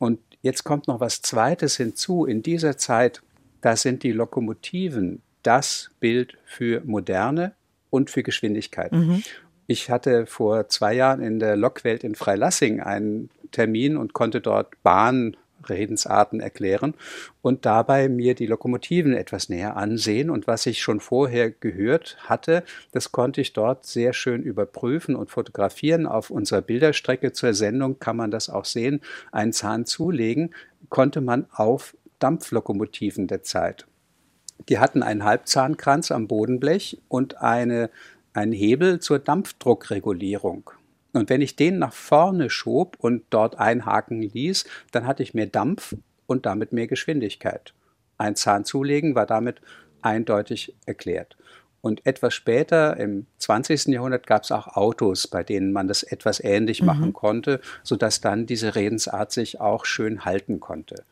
Und jetzt kommt noch was Zweites hinzu. In dieser Zeit da sind die Lokomotiven das Bild für Moderne und für Geschwindigkeit. Mhm. Ich hatte vor zwei Jahren in der Lokwelt in Freilassing einen Termin und konnte dort Bahnredensarten erklären und dabei mir die Lokomotiven etwas näher ansehen. Und was ich schon vorher gehört hatte, das konnte ich dort sehr schön überprüfen und fotografieren. Auf unserer Bilderstrecke zur Sendung kann man das auch sehen. Einen Zahn zulegen konnte man auf Dampflokomotiven der Zeit. Die hatten einen Halbzahnkranz am Bodenblech und eine, einen Hebel zur Dampfdruckregulierung. Und wenn ich den nach vorne schob und dort einhaken ließ, dann hatte ich mehr Dampf und damit mehr Geschwindigkeit. Ein Zahn zulegen war damit eindeutig erklärt. Und etwas später, im 20. Jahrhundert, gab es auch Autos, bei denen man das etwas ähnlich mhm. machen konnte, sodass dann diese Redensart sich auch schön halten konnte.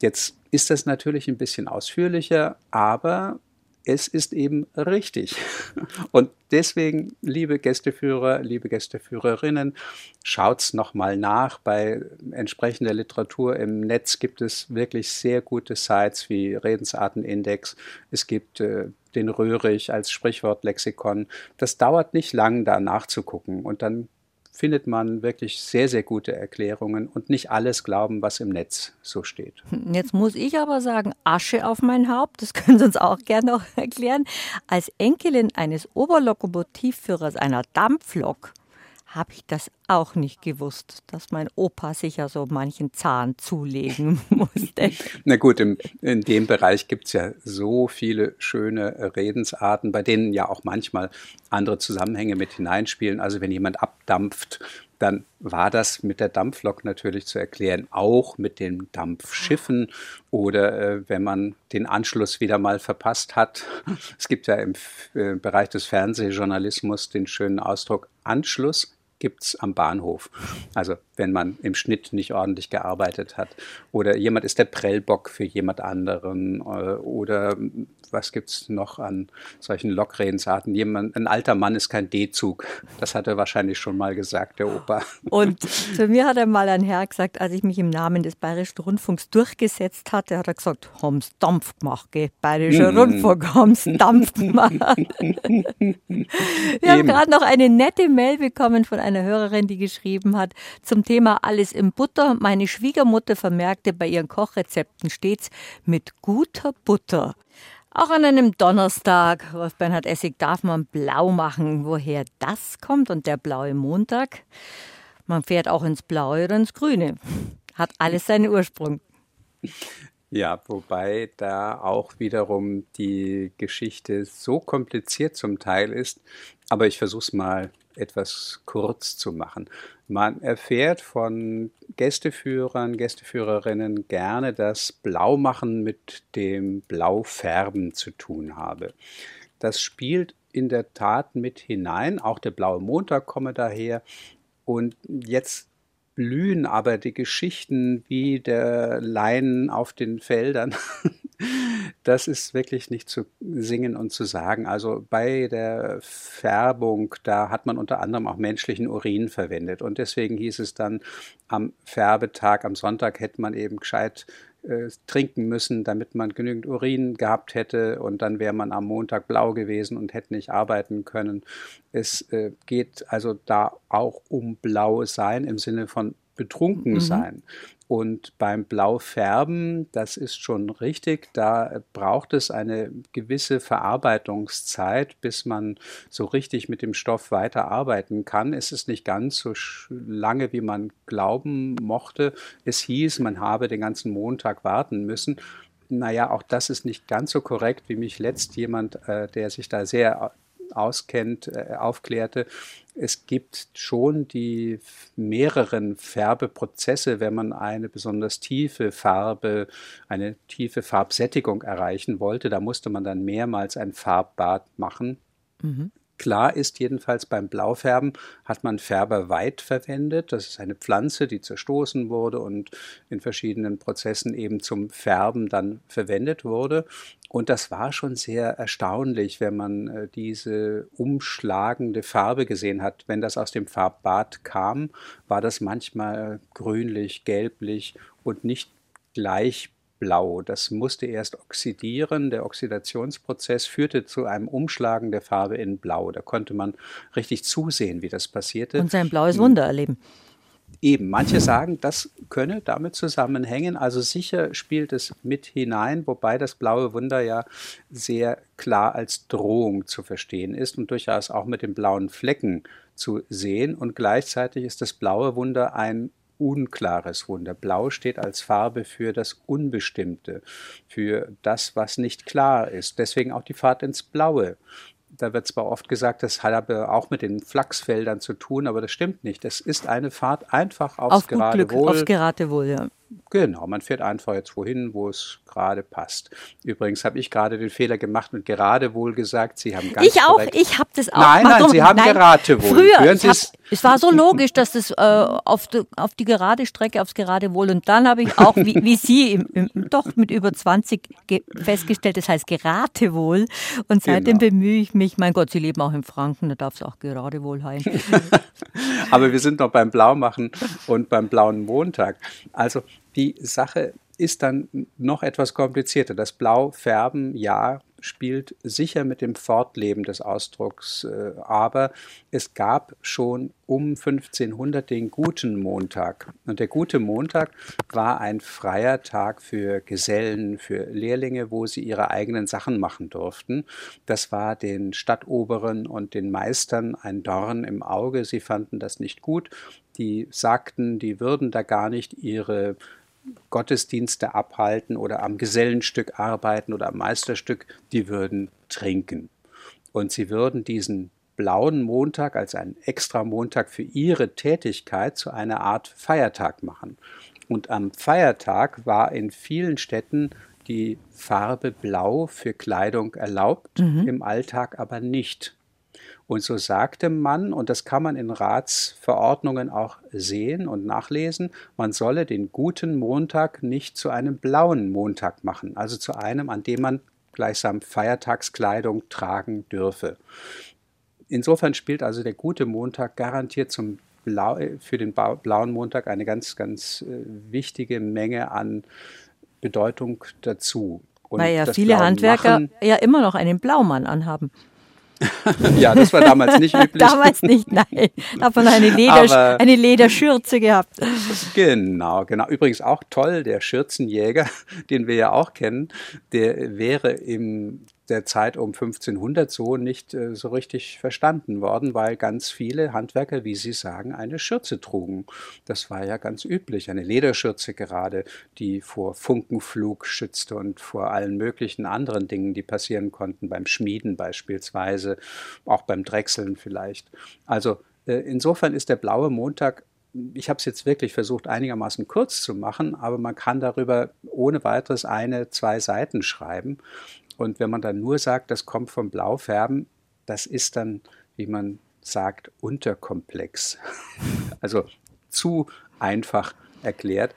Jetzt ist das natürlich ein bisschen ausführlicher, aber es ist eben richtig. Und deswegen, liebe Gästeführer, liebe Gästeführerinnen, schaut's nochmal nach. Bei entsprechender Literatur im Netz gibt es wirklich sehr gute Sites wie Redensartenindex. Es gibt äh, den Röhrig als Sprichwortlexikon. Das dauert nicht lang, da nachzugucken. Und dann findet man wirklich sehr, sehr gute Erklärungen und nicht alles glauben, was im Netz so steht. Jetzt muss ich aber sagen, Asche auf mein Haupt, das können Sie uns auch gerne noch erklären. Als Enkelin eines Oberlokomotivführers einer Dampflok habe ich das auch nicht gewusst, dass mein Opa sich ja so manchen Zahn zulegen musste. Na gut, im, in dem Bereich gibt es ja so viele schöne Redensarten, bei denen ja auch manchmal andere Zusammenhänge mit hineinspielen. Also wenn jemand abdampft, dann war das mit der Dampflok natürlich zu erklären, auch mit den Dampfschiffen oder äh, wenn man den Anschluss wieder mal verpasst hat. Es gibt ja im äh, Bereich des Fernsehjournalismus den schönen Ausdruck Anschluss gibt es am Bahnhof. Also wenn man im Schnitt nicht ordentlich gearbeitet hat. Oder jemand ist der Prellbock für jemand anderen. Äh, oder was gibt es noch an solchen Lokredensarten? Jemand, ein alter Mann ist kein D-Zug. Das hat er wahrscheinlich schon mal gesagt, der Opa. Und zu mir hat er mal ein Herr gesagt, als ich mich im Namen des Bayerischen Rundfunks durchgesetzt hatte, hat er gesagt, haben's Dampf gemacht, gell? Bayerischer mm. Rundfunk, haben's Dampf gemacht. Wir haben gerade noch eine nette Mail bekommen von einer Hörerin, die geschrieben hat, zum Thema alles in Butter. Meine Schwiegermutter vermerkte bei ihren Kochrezepten stets mit guter Butter. Auch an einem Donnerstag, Rolf Bernhard Essig, darf man blau machen. Woher das kommt und der blaue Montag? Man fährt auch ins Blaue oder ins Grüne. Hat alles seinen Ursprung. Ja, wobei da auch wiederum die Geschichte so kompliziert zum Teil ist. Aber ich versuche es mal etwas kurz zu machen. Man erfährt von Gästeführern, Gästeführerinnen gerne, dass Blaumachen mit dem Blaufärben zu tun habe. Das spielt in der Tat mit hinein. Auch der blaue Montag komme daher. Und jetzt blühen aber die Geschichten wie der Leinen auf den Feldern das ist wirklich nicht zu singen und zu sagen. Also bei der Färbung, da hat man unter anderem auch menschlichen Urin verwendet. Und deswegen hieß es dann, am Färbetag, am Sonntag hätte man eben gescheit äh, trinken müssen, damit man genügend Urin gehabt hätte und dann wäre man am Montag blau gewesen und hätte nicht arbeiten können. Es äh, geht also da auch um blau sein im Sinne von betrunken mhm. Und beim Blaufärben, das ist schon richtig, da braucht es eine gewisse Verarbeitungszeit, bis man so richtig mit dem Stoff weiterarbeiten kann. Es ist nicht ganz so lange, wie man glauben mochte. Es hieß, man habe den ganzen Montag warten müssen. Naja, auch das ist nicht ganz so korrekt, wie mich letzt jemand, äh, der sich da sehr auskennt, äh, aufklärte. Es gibt schon die mehreren Färbeprozesse, wenn man eine besonders tiefe Farbe, eine tiefe Farbsättigung erreichen wollte. Da musste man dann mehrmals ein Farbbad machen. Mhm. Klar ist jedenfalls beim Blaufärben hat man Färberweit verwendet. Das ist eine Pflanze, die zerstoßen wurde und in verschiedenen Prozessen eben zum Färben dann verwendet wurde. Und das war schon sehr erstaunlich, wenn man äh, diese umschlagende Farbe gesehen hat. Wenn das aus dem Farbbad kam, war das manchmal grünlich, gelblich und nicht gleich blau. Das musste erst oxidieren. Der Oxidationsprozess führte zu einem Umschlagen der Farbe in blau. Da konnte man richtig zusehen, wie das passierte. Und sein blaues Wunder erleben. Eben, manche sagen, das könne damit zusammenhängen. Also sicher spielt es mit hinein, wobei das blaue Wunder ja sehr klar als Drohung zu verstehen ist und durchaus auch mit den blauen Flecken zu sehen. Und gleichzeitig ist das blaue Wunder ein unklares Wunder. Blau steht als Farbe für das Unbestimmte, für das, was nicht klar ist. Deswegen auch die Fahrt ins Blaue da wird zwar oft gesagt, das hat aber auch mit den Flachsfeldern zu tun, aber das stimmt nicht. Es ist eine Fahrt einfach aufs Auf Geratewohl. Aufs Geratewohl, ja. Genau, man fährt einfach jetzt wohin, wo es gerade passt. Übrigens habe ich gerade den Fehler gemacht und gerade wohl gesagt, Sie haben ganz Ich auch, ich habe das auch. Nein, nein, Sie haben nein, Geratewohl. Früher, Hören hab, es war so logisch, dass das äh, auf, die, auf die gerade Strecke, aufs Geradewohl und dann habe ich auch, wie, wie Sie, im, im, doch mit über 20 festgestellt, das heißt Geratewohl und seitdem genau. bemühe ich mich, mein Gott, Sie leben auch in Franken, da darf es auch Geradewohl heißen. Aber wir sind noch beim Blaumachen und beim blauen Montag. Also die Sache ist dann noch etwas komplizierter. Das Blaufärben, ja, spielt sicher mit dem Fortleben des Ausdrucks, äh, aber es gab schon um 1500 den guten Montag. Und der gute Montag war ein freier Tag für Gesellen, für Lehrlinge, wo sie ihre eigenen Sachen machen durften. Das war den Stadtoberen und den Meistern ein Dorn im Auge. Sie fanden das nicht gut. Die sagten, die würden da gar nicht ihre Gottesdienste abhalten oder am Gesellenstück arbeiten oder am Meisterstück, die würden trinken. Und sie würden diesen blauen Montag als einen extra Montag für ihre Tätigkeit zu einer Art Feiertag machen. Und am Feiertag war in vielen Städten die Farbe Blau für Kleidung erlaubt, mhm. im Alltag aber nicht. Und so sagte man, und das kann man in Ratsverordnungen auch sehen und nachlesen, man solle den guten Montag nicht zu einem blauen Montag machen, also zu einem, an dem man gleichsam Feiertagskleidung tragen dürfe. Insofern spielt also der gute Montag garantiert zum Blau, für den blauen Montag eine ganz, ganz äh, wichtige Menge an Bedeutung dazu. Und Weil ja viele Handwerker ja immer noch einen Blaumann anhaben. ja, das war damals nicht üblich. damals nicht, nein. Da hat man eine, Leder, eine Lederschürze gehabt. Genau, genau. Übrigens auch toll, der Schürzenjäger, den wir ja auch kennen, der wäre im der Zeit um 1500 so nicht äh, so richtig verstanden worden, weil ganz viele Handwerker, wie Sie sagen, eine Schürze trugen. Das war ja ganz üblich, eine Lederschürze gerade, die vor Funkenflug schützte und vor allen möglichen anderen Dingen, die passieren konnten, beim Schmieden beispielsweise, auch beim Drechseln vielleicht. Also äh, insofern ist der blaue Montag ich habe es jetzt wirklich versucht, einigermaßen kurz zu machen, aber man kann darüber ohne weiteres eine, zwei Seiten schreiben. Und wenn man dann nur sagt, das kommt vom Blaufärben, das ist dann, wie man sagt, unterkomplex. also zu einfach erklärt.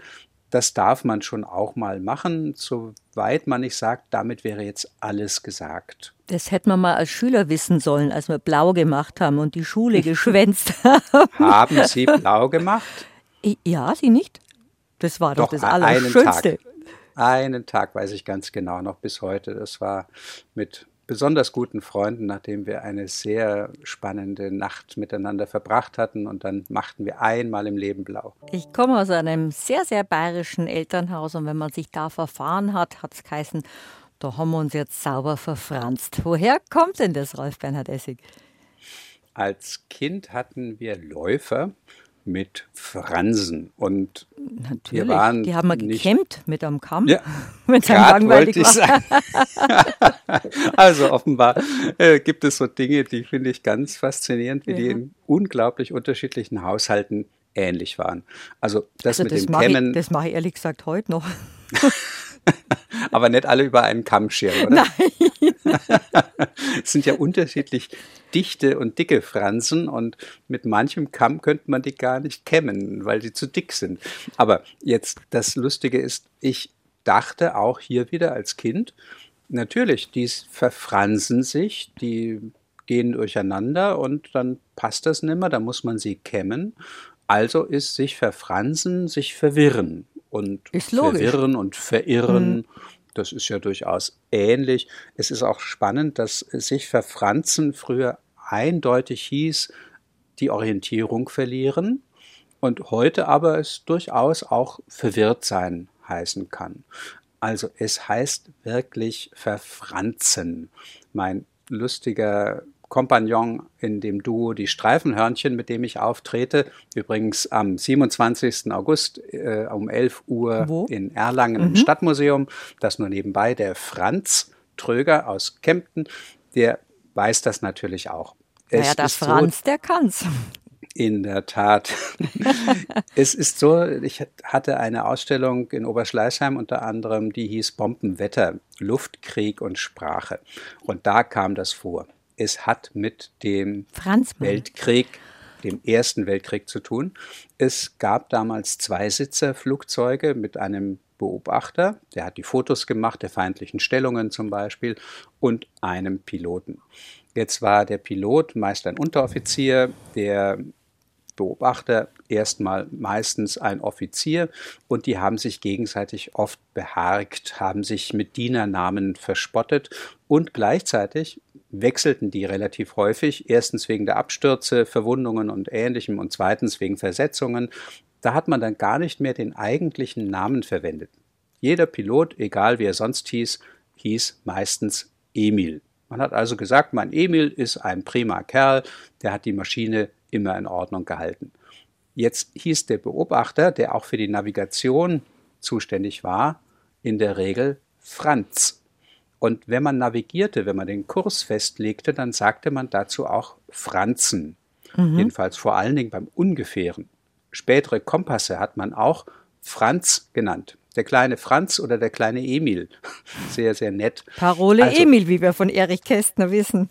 Das darf man schon auch mal machen, soweit man nicht sagt, damit wäre jetzt alles gesagt. Das hätte man mal als Schüler wissen sollen, als wir blau gemacht haben und die Schule geschwänzt haben. Haben Sie blau gemacht? Ja, Sie nicht? Das war doch, doch das Allerschönste. Einen Tag weiß ich ganz genau noch bis heute. Das war mit besonders guten Freunden, nachdem wir eine sehr spannende Nacht miteinander verbracht hatten und dann machten wir einmal im Leben blau. Ich komme aus einem sehr, sehr bayerischen Elternhaus und wenn man sich da verfahren hat, hat es geheißen, da haben wir uns jetzt sauber verfranst. Woher kommt denn das, Rolf Bernhard Essig? Als Kind hatten wir Läufer mit Fransen. Und Natürlich. wir waren die haben wir gekämmt mit einem Kamm, Ja, wenn es langweilig ich war. sagen. also offenbar äh, gibt es so Dinge, die finde ich ganz faszinierend, wie die Ja. in unglaublich unterschiedlichen Haushalten ähnlich waren. Also das Also mit das dem Kämmen, ich, das mache ich ehrlich gesagt heute noch. aber nicht alle über einen Kamm scheren, oder? Nein. Es sind ja unterschiedlich dichte und dicke Fransen und mit manchem Kamm könnte man die gar nicht kämmen, weil sie zu dick sind. Aber jetzt das Lustige ist, ich dachte auch hier wieder als Kind, natürlich, die verfransen sich, die gehen durcheinander und dann passt das nimmer, da muss man sie kämmen. Also ist sich verfransen, sich verwirren. Und verwirren und verirren, das ist ja durchaus ähnlich. Es ist auch spannend, dass sich verfranzen früher eindeutig hieß, die Orientierung verlieren und heute aber es durchaus auch verwirrt sein heißen kann. Also es heißt wirklich verfranzen. Mein lustiger Kompagnon in dem Duo Die Streifenhörnchen, mit dem ich auftrete, übrigens am 27. August äh, um 11 Uhr Wo? in Erlangen im Stadtmuseum, das nur nebenbei, der Franz Tröger aus Kempten, der weiß das natürlich auch. Naja, der ist so- Franz, der kann's. in der Tat. es ist so, ich hatte eine Ausstellung in Oberschleißheim unter anderem, die hieß Bombenwetter, Luft, Krieg und Sprache. Und da kam das vor. Es hat mit dem Franz Mann. Weltkrieg, dem Ersten Weltkrieg zu tun. Es gab damals Zweisitzerflugzeuge mit einem Beobachter, der hat die Fotos gemacht, der feindlichen Stellungen zum Beispiel, und einem Piloten. Jetzt war der Pilot meist ein Unteroffizier, der Beobachter erstmal meistens ein Offizier und die haben sich gegenseitig oft beharkt, haben sich mit Dienernamen verspottet und gleichzeitig wechselten die relativ häufig, erstens wegen der Abstürze, Verwundungen und ähnlichem und zweitens wegen Versetzungen. Da hat man dann gar nicht mehr den eigentlichen Namen verwendet. Jeder Pilot, egal wie er sonst hieß, hieß meistens Emil. Man hat also gesagt, mein Emil ist ein prima Kerl, der hat die Maschine immer in Ordnung gehalten. Jetzt hieß der Beobachter, der auch für die Navigation zuständig war, in der Regel Franz. Und wenn man navigierte, wenn man den Kurs festlegte, dann sagte man dazu auch Franzen. Jedenfalls vor allen Dingen beim Ungefähren. Spätere Kompasse hat man auch Franz genannt. Der kleine Franz oder der kleine Emil. Sehr, sehr nett. Parole Also- Emil, wie wir von Erich Kästner wissen.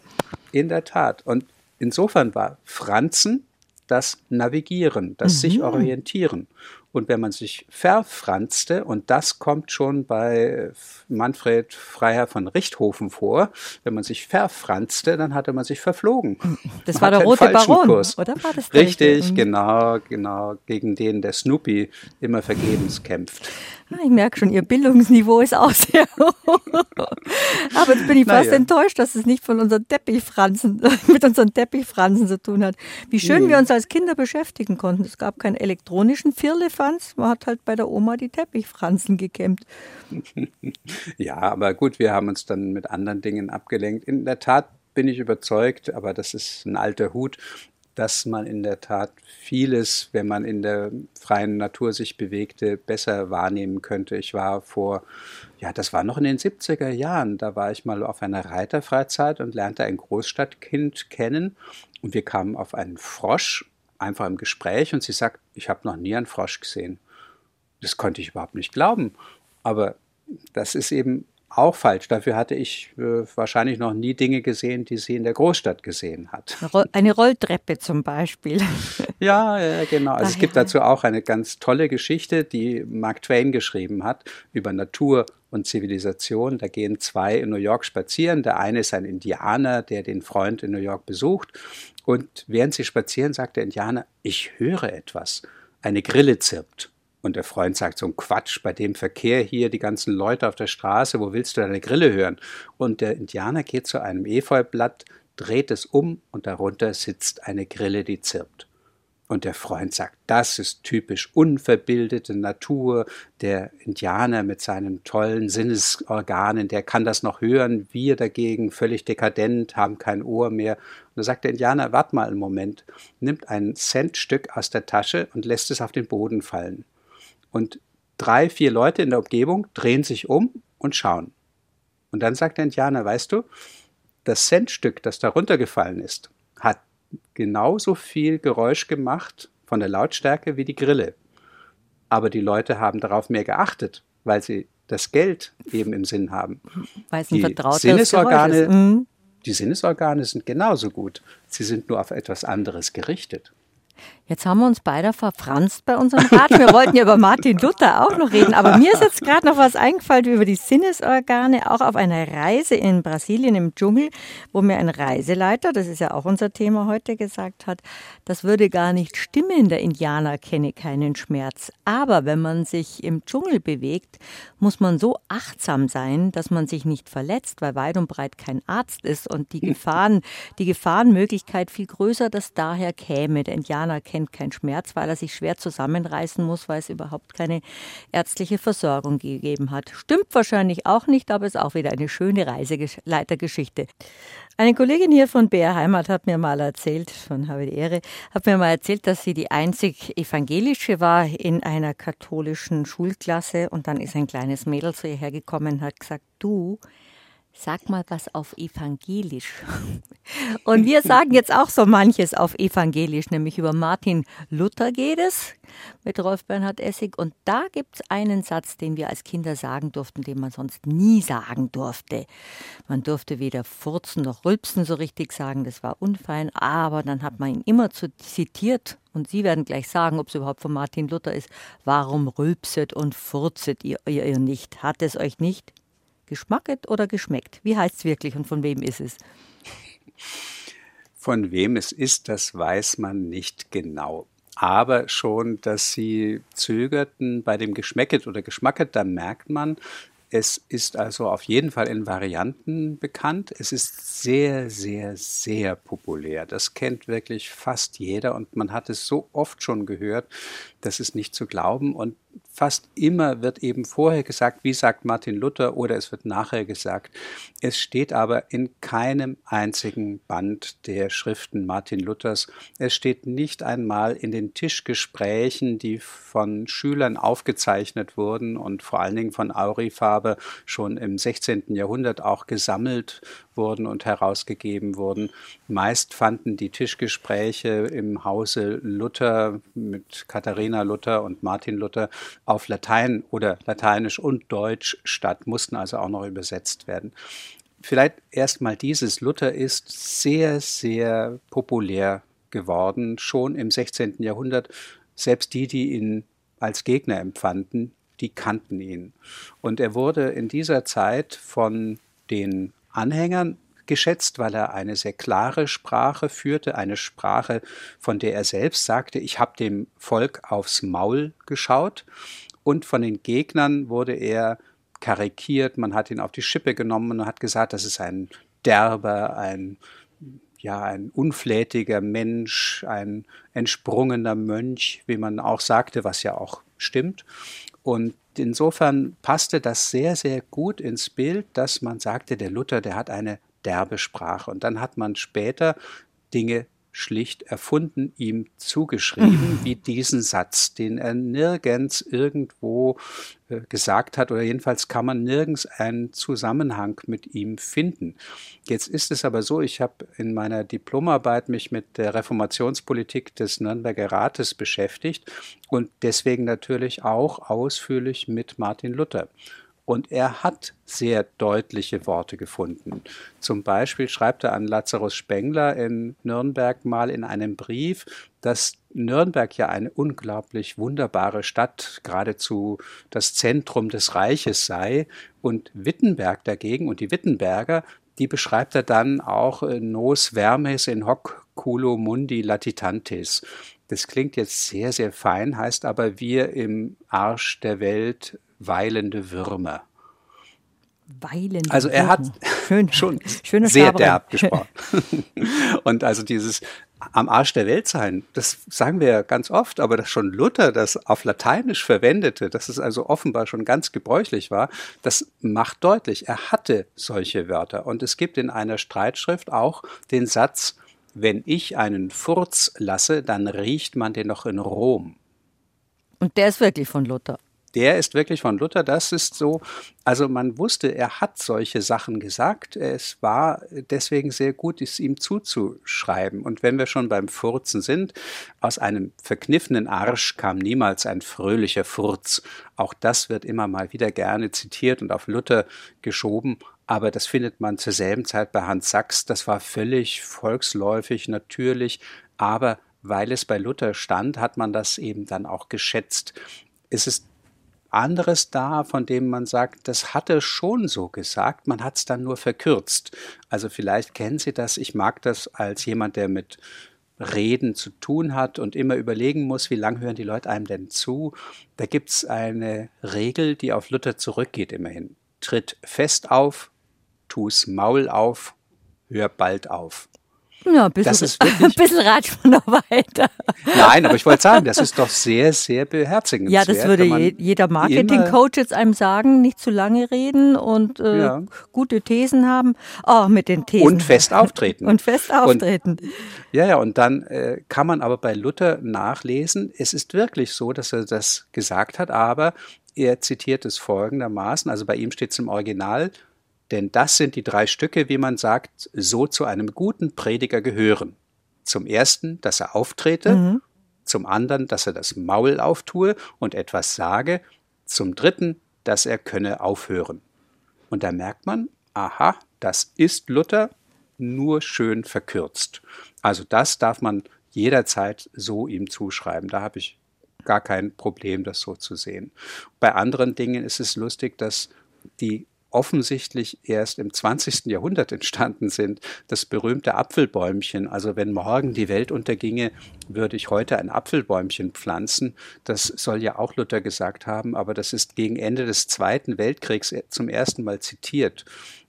In der Tat. Und insofern war Franzen das Navigieren, das sich orientieren. Und wenn man sich verfranste, und das kommt schon bei Manfred Freiherr von Richthofen vor, wenn man sich verfranste, dann hatte man sich verflogen. Das Man war der rote Baron, Kurs. oder war das der Richtig, richtige? Mhm. genau, genau, gegen den der Snoopy immer vergebens kämpft. Ah, Ich merke schon, Ihr Bildungsniveau ist auch sehr hoch. Aber jetzt bin ich fast Naja. enttäuscht, dass es nicht von unseren Teppichfransen, mit unseren Teppichfransen zu tun hat. Wie schön wir uns als Kinder beschäftigen konnten. Es gab keinen elektronischen Firlefanz, man hat halt bei der Oma die Teppichfransen gekämmt. Ja, aber gut, wir haben uns dann mit anderen Dingen abgelenkt. In der Tat bin ich überzeugt, aber das ist ein alter Hut, dass man in der Tat vieles, wenn man in der freien Natur sich bewegte, besser wahrnehmen könnte. Ich war vor, ja, das war noch in den 70er Jahren, da war ich mal auf einer Reiterfreizeit und lernte ein Großstadtkind kennen und wir kamen auf einen Frosch, einfach im Gespräch und sie sagt, ich habe noch nie einen Frosch gesehen. Das konnte ich überhaupt nicht glauben. Aber das ist eben auch falsch. Dafür hatte ich äh, wahrscheinlich noch nie Dinge gesehen, die sie in der Großstadt gesehen hat. Eine Roll- Eine Rolltreppe zum Beispiel. Ja, ja genau. Also es Daher- gibt dazu auch eine ganz tolle Geschichte, die Mark Twain geschrieben hat über Natur und Zivilisation. Da gehen zwei in New York spazieren. Der eine ist ein Indianer, der den Freund in New York besucht. Und während sie spazieren, sagt der Indianer, ich höre etwas. Eine Grille zirpt. Und der Freund sagt, so ein Quatsch, bei dem Verkehr hier, die ganzen Leute auf der Straße, wo willst du deine Grille hören? Und der Indianer geht zu einem Efeublatt, dreht es um und darunter sitzt eine Grille, die zirpt. Und der Freund sagt, das ist typisch unverbildete Natur. Der Indianer mit seinen tollen Sinnesorganen, der kann das noch hören. Wir dagegen, völlig dekadent, haben kein Ohr mehr. Und da sagt der Indianer, wart mal einen Moment, nimmt ein Centstück aus der Tasche und lässt es auf den Boden fallen. Und drei, vier Leute in der Umgebung drehen sich um und schauen. Und dann sagt der Indianer, weißt du, das Centstück, das da runtergefallen ist, hat genauso viel Geräusch gemacht von der Lautstärke wie die Grille. Aber die Leute haben darauf mehr geachtet, weil sie das Geld eben im Sinn haben. Weil es ein die Sinnesorgane, mhm. die Sinnesorgane sind genauso gut. Sie sind nur auf etwas anderes gerichtet. Jetzt haben wir uns beide verfranst bei unserem Rat. Wir wollten ja über Martin Luther auch noch reden, aber mir ist jetzt gerade noch was eingefallen über die Sinnesorgane, auch auf einer Reise in Brasilien im Dschungel, wo mir ein Reiseleiter, das ist ja auch unser Thema heute, gesagt hat, das würde gar nicht stimmen, der Indianer kenne keinen Schmerz. Aber wenn man sich im Dschungel bewegt, muss man so achtsam sein, dass man sich nicht verletzt, weil weit und breit kein Arzt ist und die Gefahren, die Gefahrenmöglichkeit viel größer, dass daher käme. Der Indianer kennt kennt keinen Schmerz, weil er sich schwer zusammenreißen muss, weil es überhaupt keine ärztliche Versorgung gegeben hat. Stimmt wahrscheinlich auch nicht, aber ist auch wieder eine schöne Reiseleitergeschichte. Eine Kollegin hier von BR Heimat hat mir mal erzählt, von habe die Ehre, hat mir mal erzählt, dass sie die einzig evangelische war in einer katholischen Schulklasse und dann ist ein kleines Mädel zu ihr hergekommen und hat gesagt, du, Sag mal was auf Evangelisch. Und wir sagen jetzt auch so manches auf Evangelisch, nämlich über Martin Luther geht es mit Rolf Bernhard Essig. Und da gibt es einen Satz, den wir als Kinder sagen durften, den man sonst nie sagen durfte. Man durfte weder furzen noch rülpsen so richtig sagen, das war unfein, aber dann hat man ihn immer zitiert. Und Sie werden gleich sagen, ob es überhaupt von Martin Luther ist. Warum rülpset und furzet ihr, ihr, ihr nicht? Hat es euch nicht? Geschmacket oder geschmeckt? Wie heißt es wirklich und von wem ist es? Von wem es ist, das weiß man nicht genau. Aber schon, dass sie zögerten bei dem Geschmäcket oder Geschmacket, da merkt man, es ist also auf jeden Fall in Varianten bekannt. Es ist sehr, sehr, sehr populär. Das kennt wirklich fast jeder und man hat es so oft schon gehört, das ist nicht zu glauben. Und fast immer wird eben vorher gesagt, wie sagt Martin Luther, oder es wird nachher gesagt. Es steht aber in keinem einzigen Band der Schriften Martin Luthers. Es steht nicht einmal in den Tischgesprächen, die von Schülern aufgezeichnet wurden und vor allen Dingen von Aurifaber schon im 16. Jahrhundert auch gesammelt wurden und herausgegeben wurden. Meist fanden die Tischgespräche im Hause Luther mit Katharina Luther und Martin Luther auf Latein oder Lateinisch und Deutsch statt, mussten also auch noch übersetzt werden. Vielleicht erstmal dieses. Luther ist sehr, sehr populär geworden, schon im 16. Jahrhundert. Selbst die, die ihn als Gegner empfanden, die kannten ihn. Und er wurde in dieser Zeit von den Anhängern geschätzt, weil er eine sehr klare Sprache führte, eine Sprache, von der er selbst sagte, ich habe dem Volk aufs Maul geschaut. Und von den Gegnern wurde er karikiert, man hat ihn auf die Schippe genommen und hat gesagt, das ist ein derber, ein ja, ein unflätiger Mensch, ein entsprungener Mönch, wie man auch sagte, was ja auch stimmt. Und insofern passte das sehr, sehr gut ins Bild, dass man sagte, der Luther, der hat eine derbe Sprache. Und dann hat man später Dinge schlicht erfunden, ihm zugeschrieben, wie diesen Satz, den er nirgends irgendwo äh, gesagt hat oder jedenfalls kann man nirgends einen Zusammenhang mit ihm finden. Jetzt ist es aber so, ich habe in meiner Diplomarbeit mich mit der Reformationspolitik des Nürnberger Rates beschäftigt und deswegen natürlich auch ausführlich mit Martin Luther. Und er hat sehr deutliche Worte gefunden. Zum Beispiel schreibt er an Lazarus Spengler in Nürnberg mal in einem Brief, dass Nürnberg ja eine unglaublich wunderbare Stadt, geradezu das Zentrum des Reiches sei. Und Wittenberg dagegen und die Wittenberger, die beschreibt er dann auch nos vermes in hoc culo mundi latitantes. Das klingt jetzt sehr, sehr fein, heißt aber wir im Arsch der Welt weilende Würmer. Weilende also er hat Schön, schon sehr derb gesprochen. Und also dieses am Arsch der Welt sein. Das sagen wir ja ganz oft, aber dass schon Luther das auf Lateinisch verwendete, dass es also offenbar schon ganz gebräuchlich war, das macht deutlich, er hatte solche Wörter. Und es gibt in einer Streitschrift auch den Satz, wenn ich einen Furz lasse, dann riecht man den noch in Rom. Und der ist wirklich von Luther der ist wirklich von Luther. Das ist so, also man wusste, er hat solche Sachen gesagt. Es war deswegen sehr gut, es ihm zuzuschreiben. Und wenn wir schon beim Furzen sind, aus einem verkniffenen Arsch kam niemals ein fröhlicher Furz. Auch das wird immer mal wieder gerne zitiert und auf Luther geschoben. Aber das findet man zur selben Zeit bei Hans Sachs. Das war völlig volksläufig, natürlich. Aber weil es bei Luther stand, hat man das eben dann auch geschätzt. Es ist anderes da, von dem man sagt, das hat er schon so gesagt, man hat es dann nur verkürzt. Also vielleicht kennen Sie das, ich mag das als jemand, der mit Reden zu tun hat und immer überlegen muss, wie lange hören die Leute einem denn zu. Da gibt es eine Regel, die auf Luther zurückgeht immerhin. Tritt fest auf, tu's Maul auf, hör bald auf. Ja, ein bisschen, das ist wirklich, ein bisschen man noch weiter. Nein, aber ich wollte sagen, das ist doch sehr, sehr beherzigend. Ja, das würde jeder Marketing-Coach jetzt einem sagen, nicht zu lange reden und äh, ja. gute Thesen haben. Oh, mit den Thesen. Und fest auftreten. und fest auftreten. Und, ja, ja, und dann äh, kann man aber bei Luther nachlesen, es ist wirklich so, dass er das gesagt hat, aber er zitiert es folgendermaßen, also bei ihm steht es im Original, denn das sind die drei Stücke, wie man sagt, so zu einem guten Prediger gehören. Zum ersten, dass er auftrete, mhm. zum anderen, dass er das Maul auftue und etwas sage, zum dritten, dass er könne aufhören. Und da merkt man, aha, das ist Luther, nur schön verkürzt. Also das darf man jederzeit so ihm zuschreiben. Da habe ich gar kein Problem, das so zu sehen. Bei anderen Dingen ist es lustig, dass die offensichtlich erst im 20. Jahrhundert entstanden sind. Das berühmte Apfelbäumchen. Also wenn morgen die Welt unterginge, würde ich heute ein Apfelbäumchen pflanzen. Das soll ja auch Luther gesagt haben, aber das ist gegen Ende des Zweiten Weltkriegs zum ersten Mal zitiert.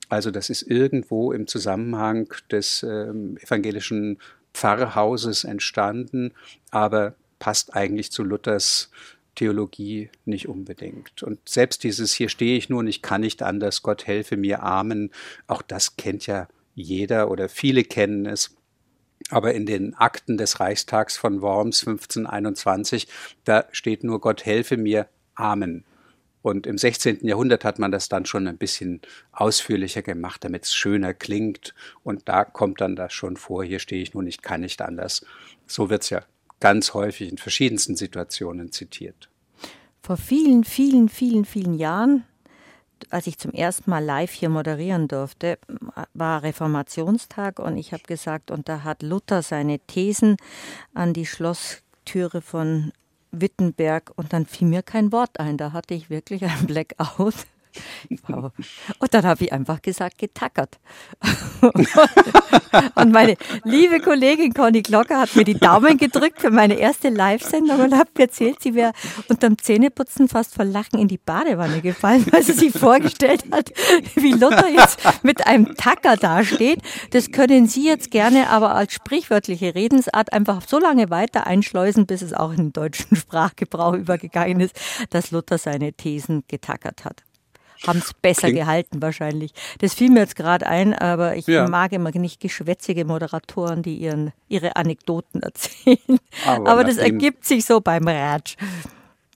Also das ist irgendwo im Zusammenhang des äh, evangelischen Pfarrhauses entstanden, aber passt eigentlich zu Luthers Theologie nicht unbedingt. Und selbst dieses Hier stehe ich nur und ich kann nicht anders, Gott helfe mir, Amen, auch das kennt ja jeder oder viele kennen es. Aber in den Akten des Reichstags von Worms 1521, da steht nur Gott helfe mir, Amen. Und im 16. Jahrhundert hat man das dann schon ein bisschen ausführlicher gemacht, damit es schöner klingt. Und da kommt dann das schon vor, hier stehe ich nun, ich kann nicht anders. So wird es ja ganz häufig in verschiedensten Situationen zitiert. Vor vielen, vielen, vielen, vielen Jahren, als ich zum ersten Mal live hier moderieren durfte, war Reformationstag und ich habe gesagt, und da hat Luther seine Thesen an die Schlosstüre von Wittenberg und dann fiel mir kein Wort ein. Da hatte ich wirklich ein Blackout. Und dann habe ich einfach gesagt, getackert. Und meine liebe Kollegin Conny Glocker hat mir die Daumen gedrückt für meine erste Live-Sendung und hat mir erzählt, sie wäre unterm Zähneputzen fast vor Lachen in die Badewanne gefallen, weil sie sich vorgestellt hat, wie Luther jetzt mit einem Tacker dasteht. Das können Sie jetzt gerne aber als sprichwörtliche Redensart einfach so lange weiter einschleusen, bis es auch in den deutschen Sprachgebrauch übergegangen ist, dass Luther seine Thesen getackert hat haben es besser Klingt. gehalten wahrscheinlich. Das fiel mir jetzt gerade ein, aber ich ja. mag immer nicht geschwätzige Moderatoren, die ihren, ihre Anekdoten erzählen. Aber, aber das ergibt sich so beim Ratsch.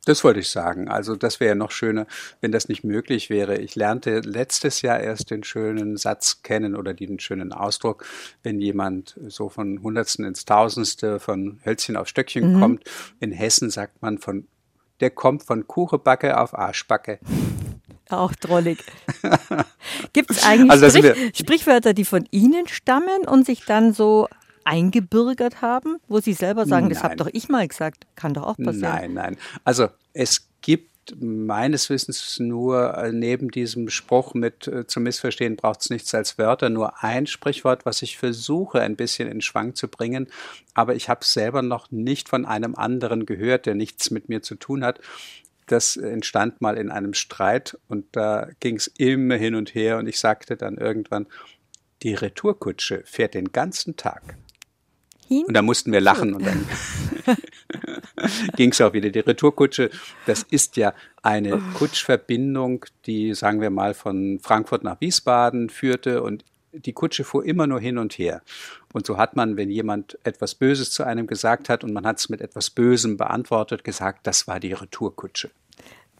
Das wollte ich sagen. Also das wäre noch schöner, wenn das nicht möglich wäre. Ich lernte letztes Jahr erst den schönen Satz kennen oder den schönen Ausdruck, wenn jemand so von Hundertsten ins Tausendste von Hölzchen auf Stöckchen mhm. kommt. In Hessen sagt man von, der kommt von Kuchebacke auf Arschbacke. Auch drollig. Gibt es eigentlich also Sprich Sprichwörter, die von Ihnen stammen und sich dann so eingebürgert haben, wo Sie selber sagen, nein. das habe doch ich mal gesagt, kann doch auch passieren. Nein, nein. Also es gibt meines Wissens nur äh, neben diesem Spruch mit äh, zu missverstehen braucht es nichts als Wörter, nur ein Sprichwort, was ich versuche ein bisschen in Schwang zu bringen, aber ich habe es selber noch nicht von einem anderen gehört, der nichts mit mir zu tun hat das entstand mal in einem Streit und da ging es immer hin und her und ich sagte dann irgendwann, die Retourkutsche fährt den ganzen Tag. Hin und da mussten wir lachen und dann ging es auch wieder. Die Retourkutsche, das ist ja eine Kutschverbindung, die, sagen wir mal, von Frankfurt nach Wiesbaden führte und die Kutsche fuhr immer nur hin und her. Und so hat man, wenn jemand etwas Böses zu einem gesagt hat und man hat es mit etwas Bösem beantwortet, gesagt, das war die Retourkutsche.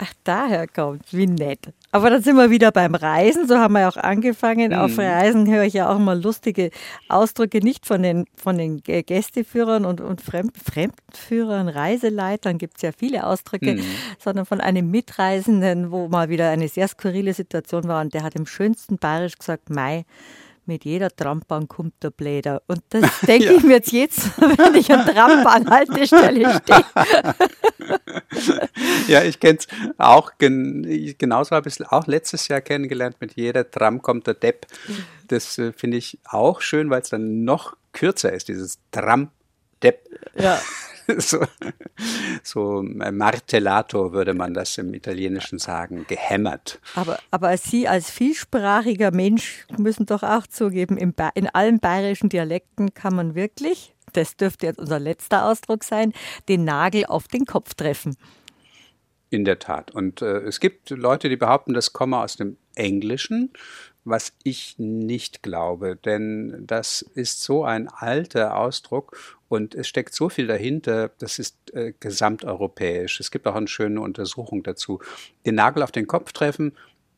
Ach, daher kommt, wie nett. Aber dann sind wir wieder beim Reisen, so haben wir auch angefangen. Mhm. Auf Reisen höre ich ja auch mal lustige Ausdrücke, nicht von den, von den Gästeführern und, und Fremd, Fremdführern, Reiseleitern, gibt es ja viele Ausdrücke, mhm. sondern von einem Mitreisenden, wo mal wieder eine sehr skurrile Situation war und der hat im schönsten Bayerisch gesagt, Mai, mit jeder Trambahn kommt der Bläder. Und das denke ja. ich mir jetzt, jetzt, wenn ich an Trambahn-Haltestelle stehe. ja, ich kenne es auch. Gen genauso habe ich es auch letztes Jahr kennengelernt. Mit jeder Tram kommt der Depp. Das äh, finde ich auch schön, weil es dann noch kürzer ist, dieses Tram-Depp. Ja. So, so Martellato würde man das im Italienischen sagen, gehämmert. Aber, aber Sie als vielsprachiger Mensch müssen doch auch zugeben, in, in allen bayerischen Dialekten kann man wirklich, das dürfte jetzt unser letzter Ausdruck sein, den Nagel auf den Kopf treffen. In der Tat. Und äh, es gibt Leute, die behaupten, das komme aus dem Englischen was ich nicht glaube, denn das ist so ein alter Ausdruck und es steckt so viel dahinter, das ist äh, gesamteuropäisch. Es gibt auch eine schöne Untersuchung dazu. Den Nagel auf den Kopf treffen,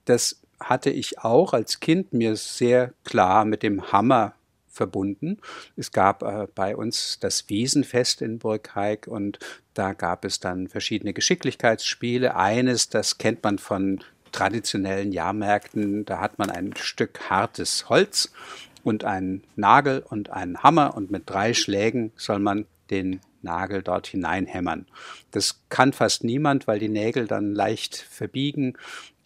das hatte ich auch als Kind mir sehr klar mit dem Hammer verbunden. Es gab äh, bei uns das Wiesenfest in Burgheik und da gab es dann verschiedene Geschicklichkeitsspiele. Eines, das kennt man von traditionellen Jahrmärkten, da hat man ein Stück hartes Holz und einen Nagel und einen Hammer und mit drei Schlägen soll man den Nagel dort hineinhämmern. Das kann fast niemand, weil die Nägel dann leicht verbiegen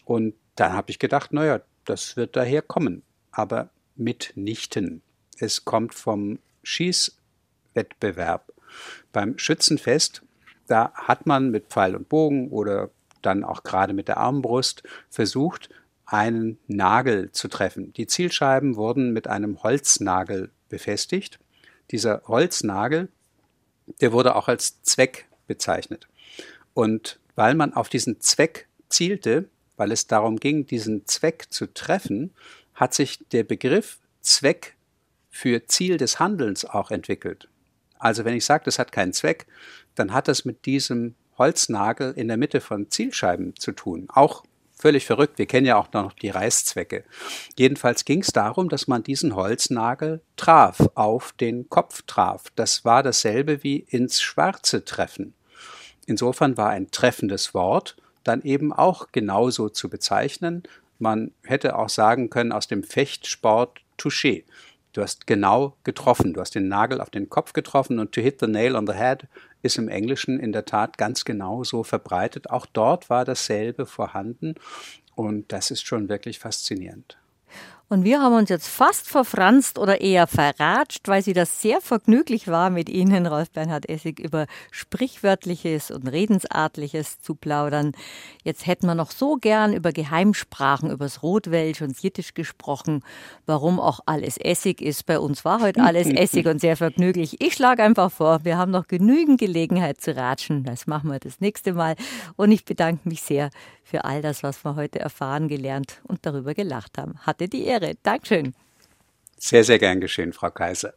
und dann habe ich gedacht, naja, das wird daher kommen, aber mitnichten. Es kommt vom Schießwettbewerb. Beim Schützenfest, da hat man mit Pfeil und Bogen oder dann auch gerade mit der Armbrust versucht, einen Nagel zu treffen. Die Zielscheiben wurden mit einem Holznagel befestigt. Dieser Holznagel, der wurde auch als Zweck bezeichnet. Und weil man auf diesen Zweck zielte, weil es darum ging, diesen Zweck zu treffen, hat sich der Begriff Zweck für Ziel des Handelns auch entwickelt. Also wenn ich sage, das hat keinen Zweck, dann hat das mit diesem Holznagel in der Mitte von Zielscheiben zu tun. Auch völlig verrückt. Wir kennen ja auch noch die Reißzwecke. Jedenfalls ging es darum, dass man diesen Holznagel traf, auf den Kopf traf. Das war dasselbe wie ins Schwarze treffen. Insofern war ein treffendes Wort dann eben auch genauso zu bezeichnen. Man hätte auch sagen können aus dem Fechtsport Touché. Du hast genau getroffen, du hast den Nagel auf den Kopf getroffen und to hit the nail on the head ist im Englischen in der Tat ganz genauso verbreitet. Auch dort war dasselbe vorhanden und das ist schon wirklich faszinierend. Und wir haben uns jetzt fast verfranst oder eher verratscht, weil sie das sehr vergnüglich war, mit Ihnen, Rolf Bernhard Essig, über Sprichwörtliches und Redensartliches zu plaudern. Jetzt hätten wir noch so gern über Geheimsprachen, übers Rotwelsch und Jiddisch gesprochen. Warum auch alles Essig ist. Bei uns war heute alles Essig und sehr vergnüglich. Ich schlage einfach vor, wir haben noch genügend Gelegenheit zu ratschen. Das machen wir das nächste Mal. Und ich bedanke mich sehr für all das, was wir heute erfahren, gelernt und darüber gelacht haben. Hatte die Ehre. Dankeschön. Sehr, sehr gern geschehen, Frau Kaiser.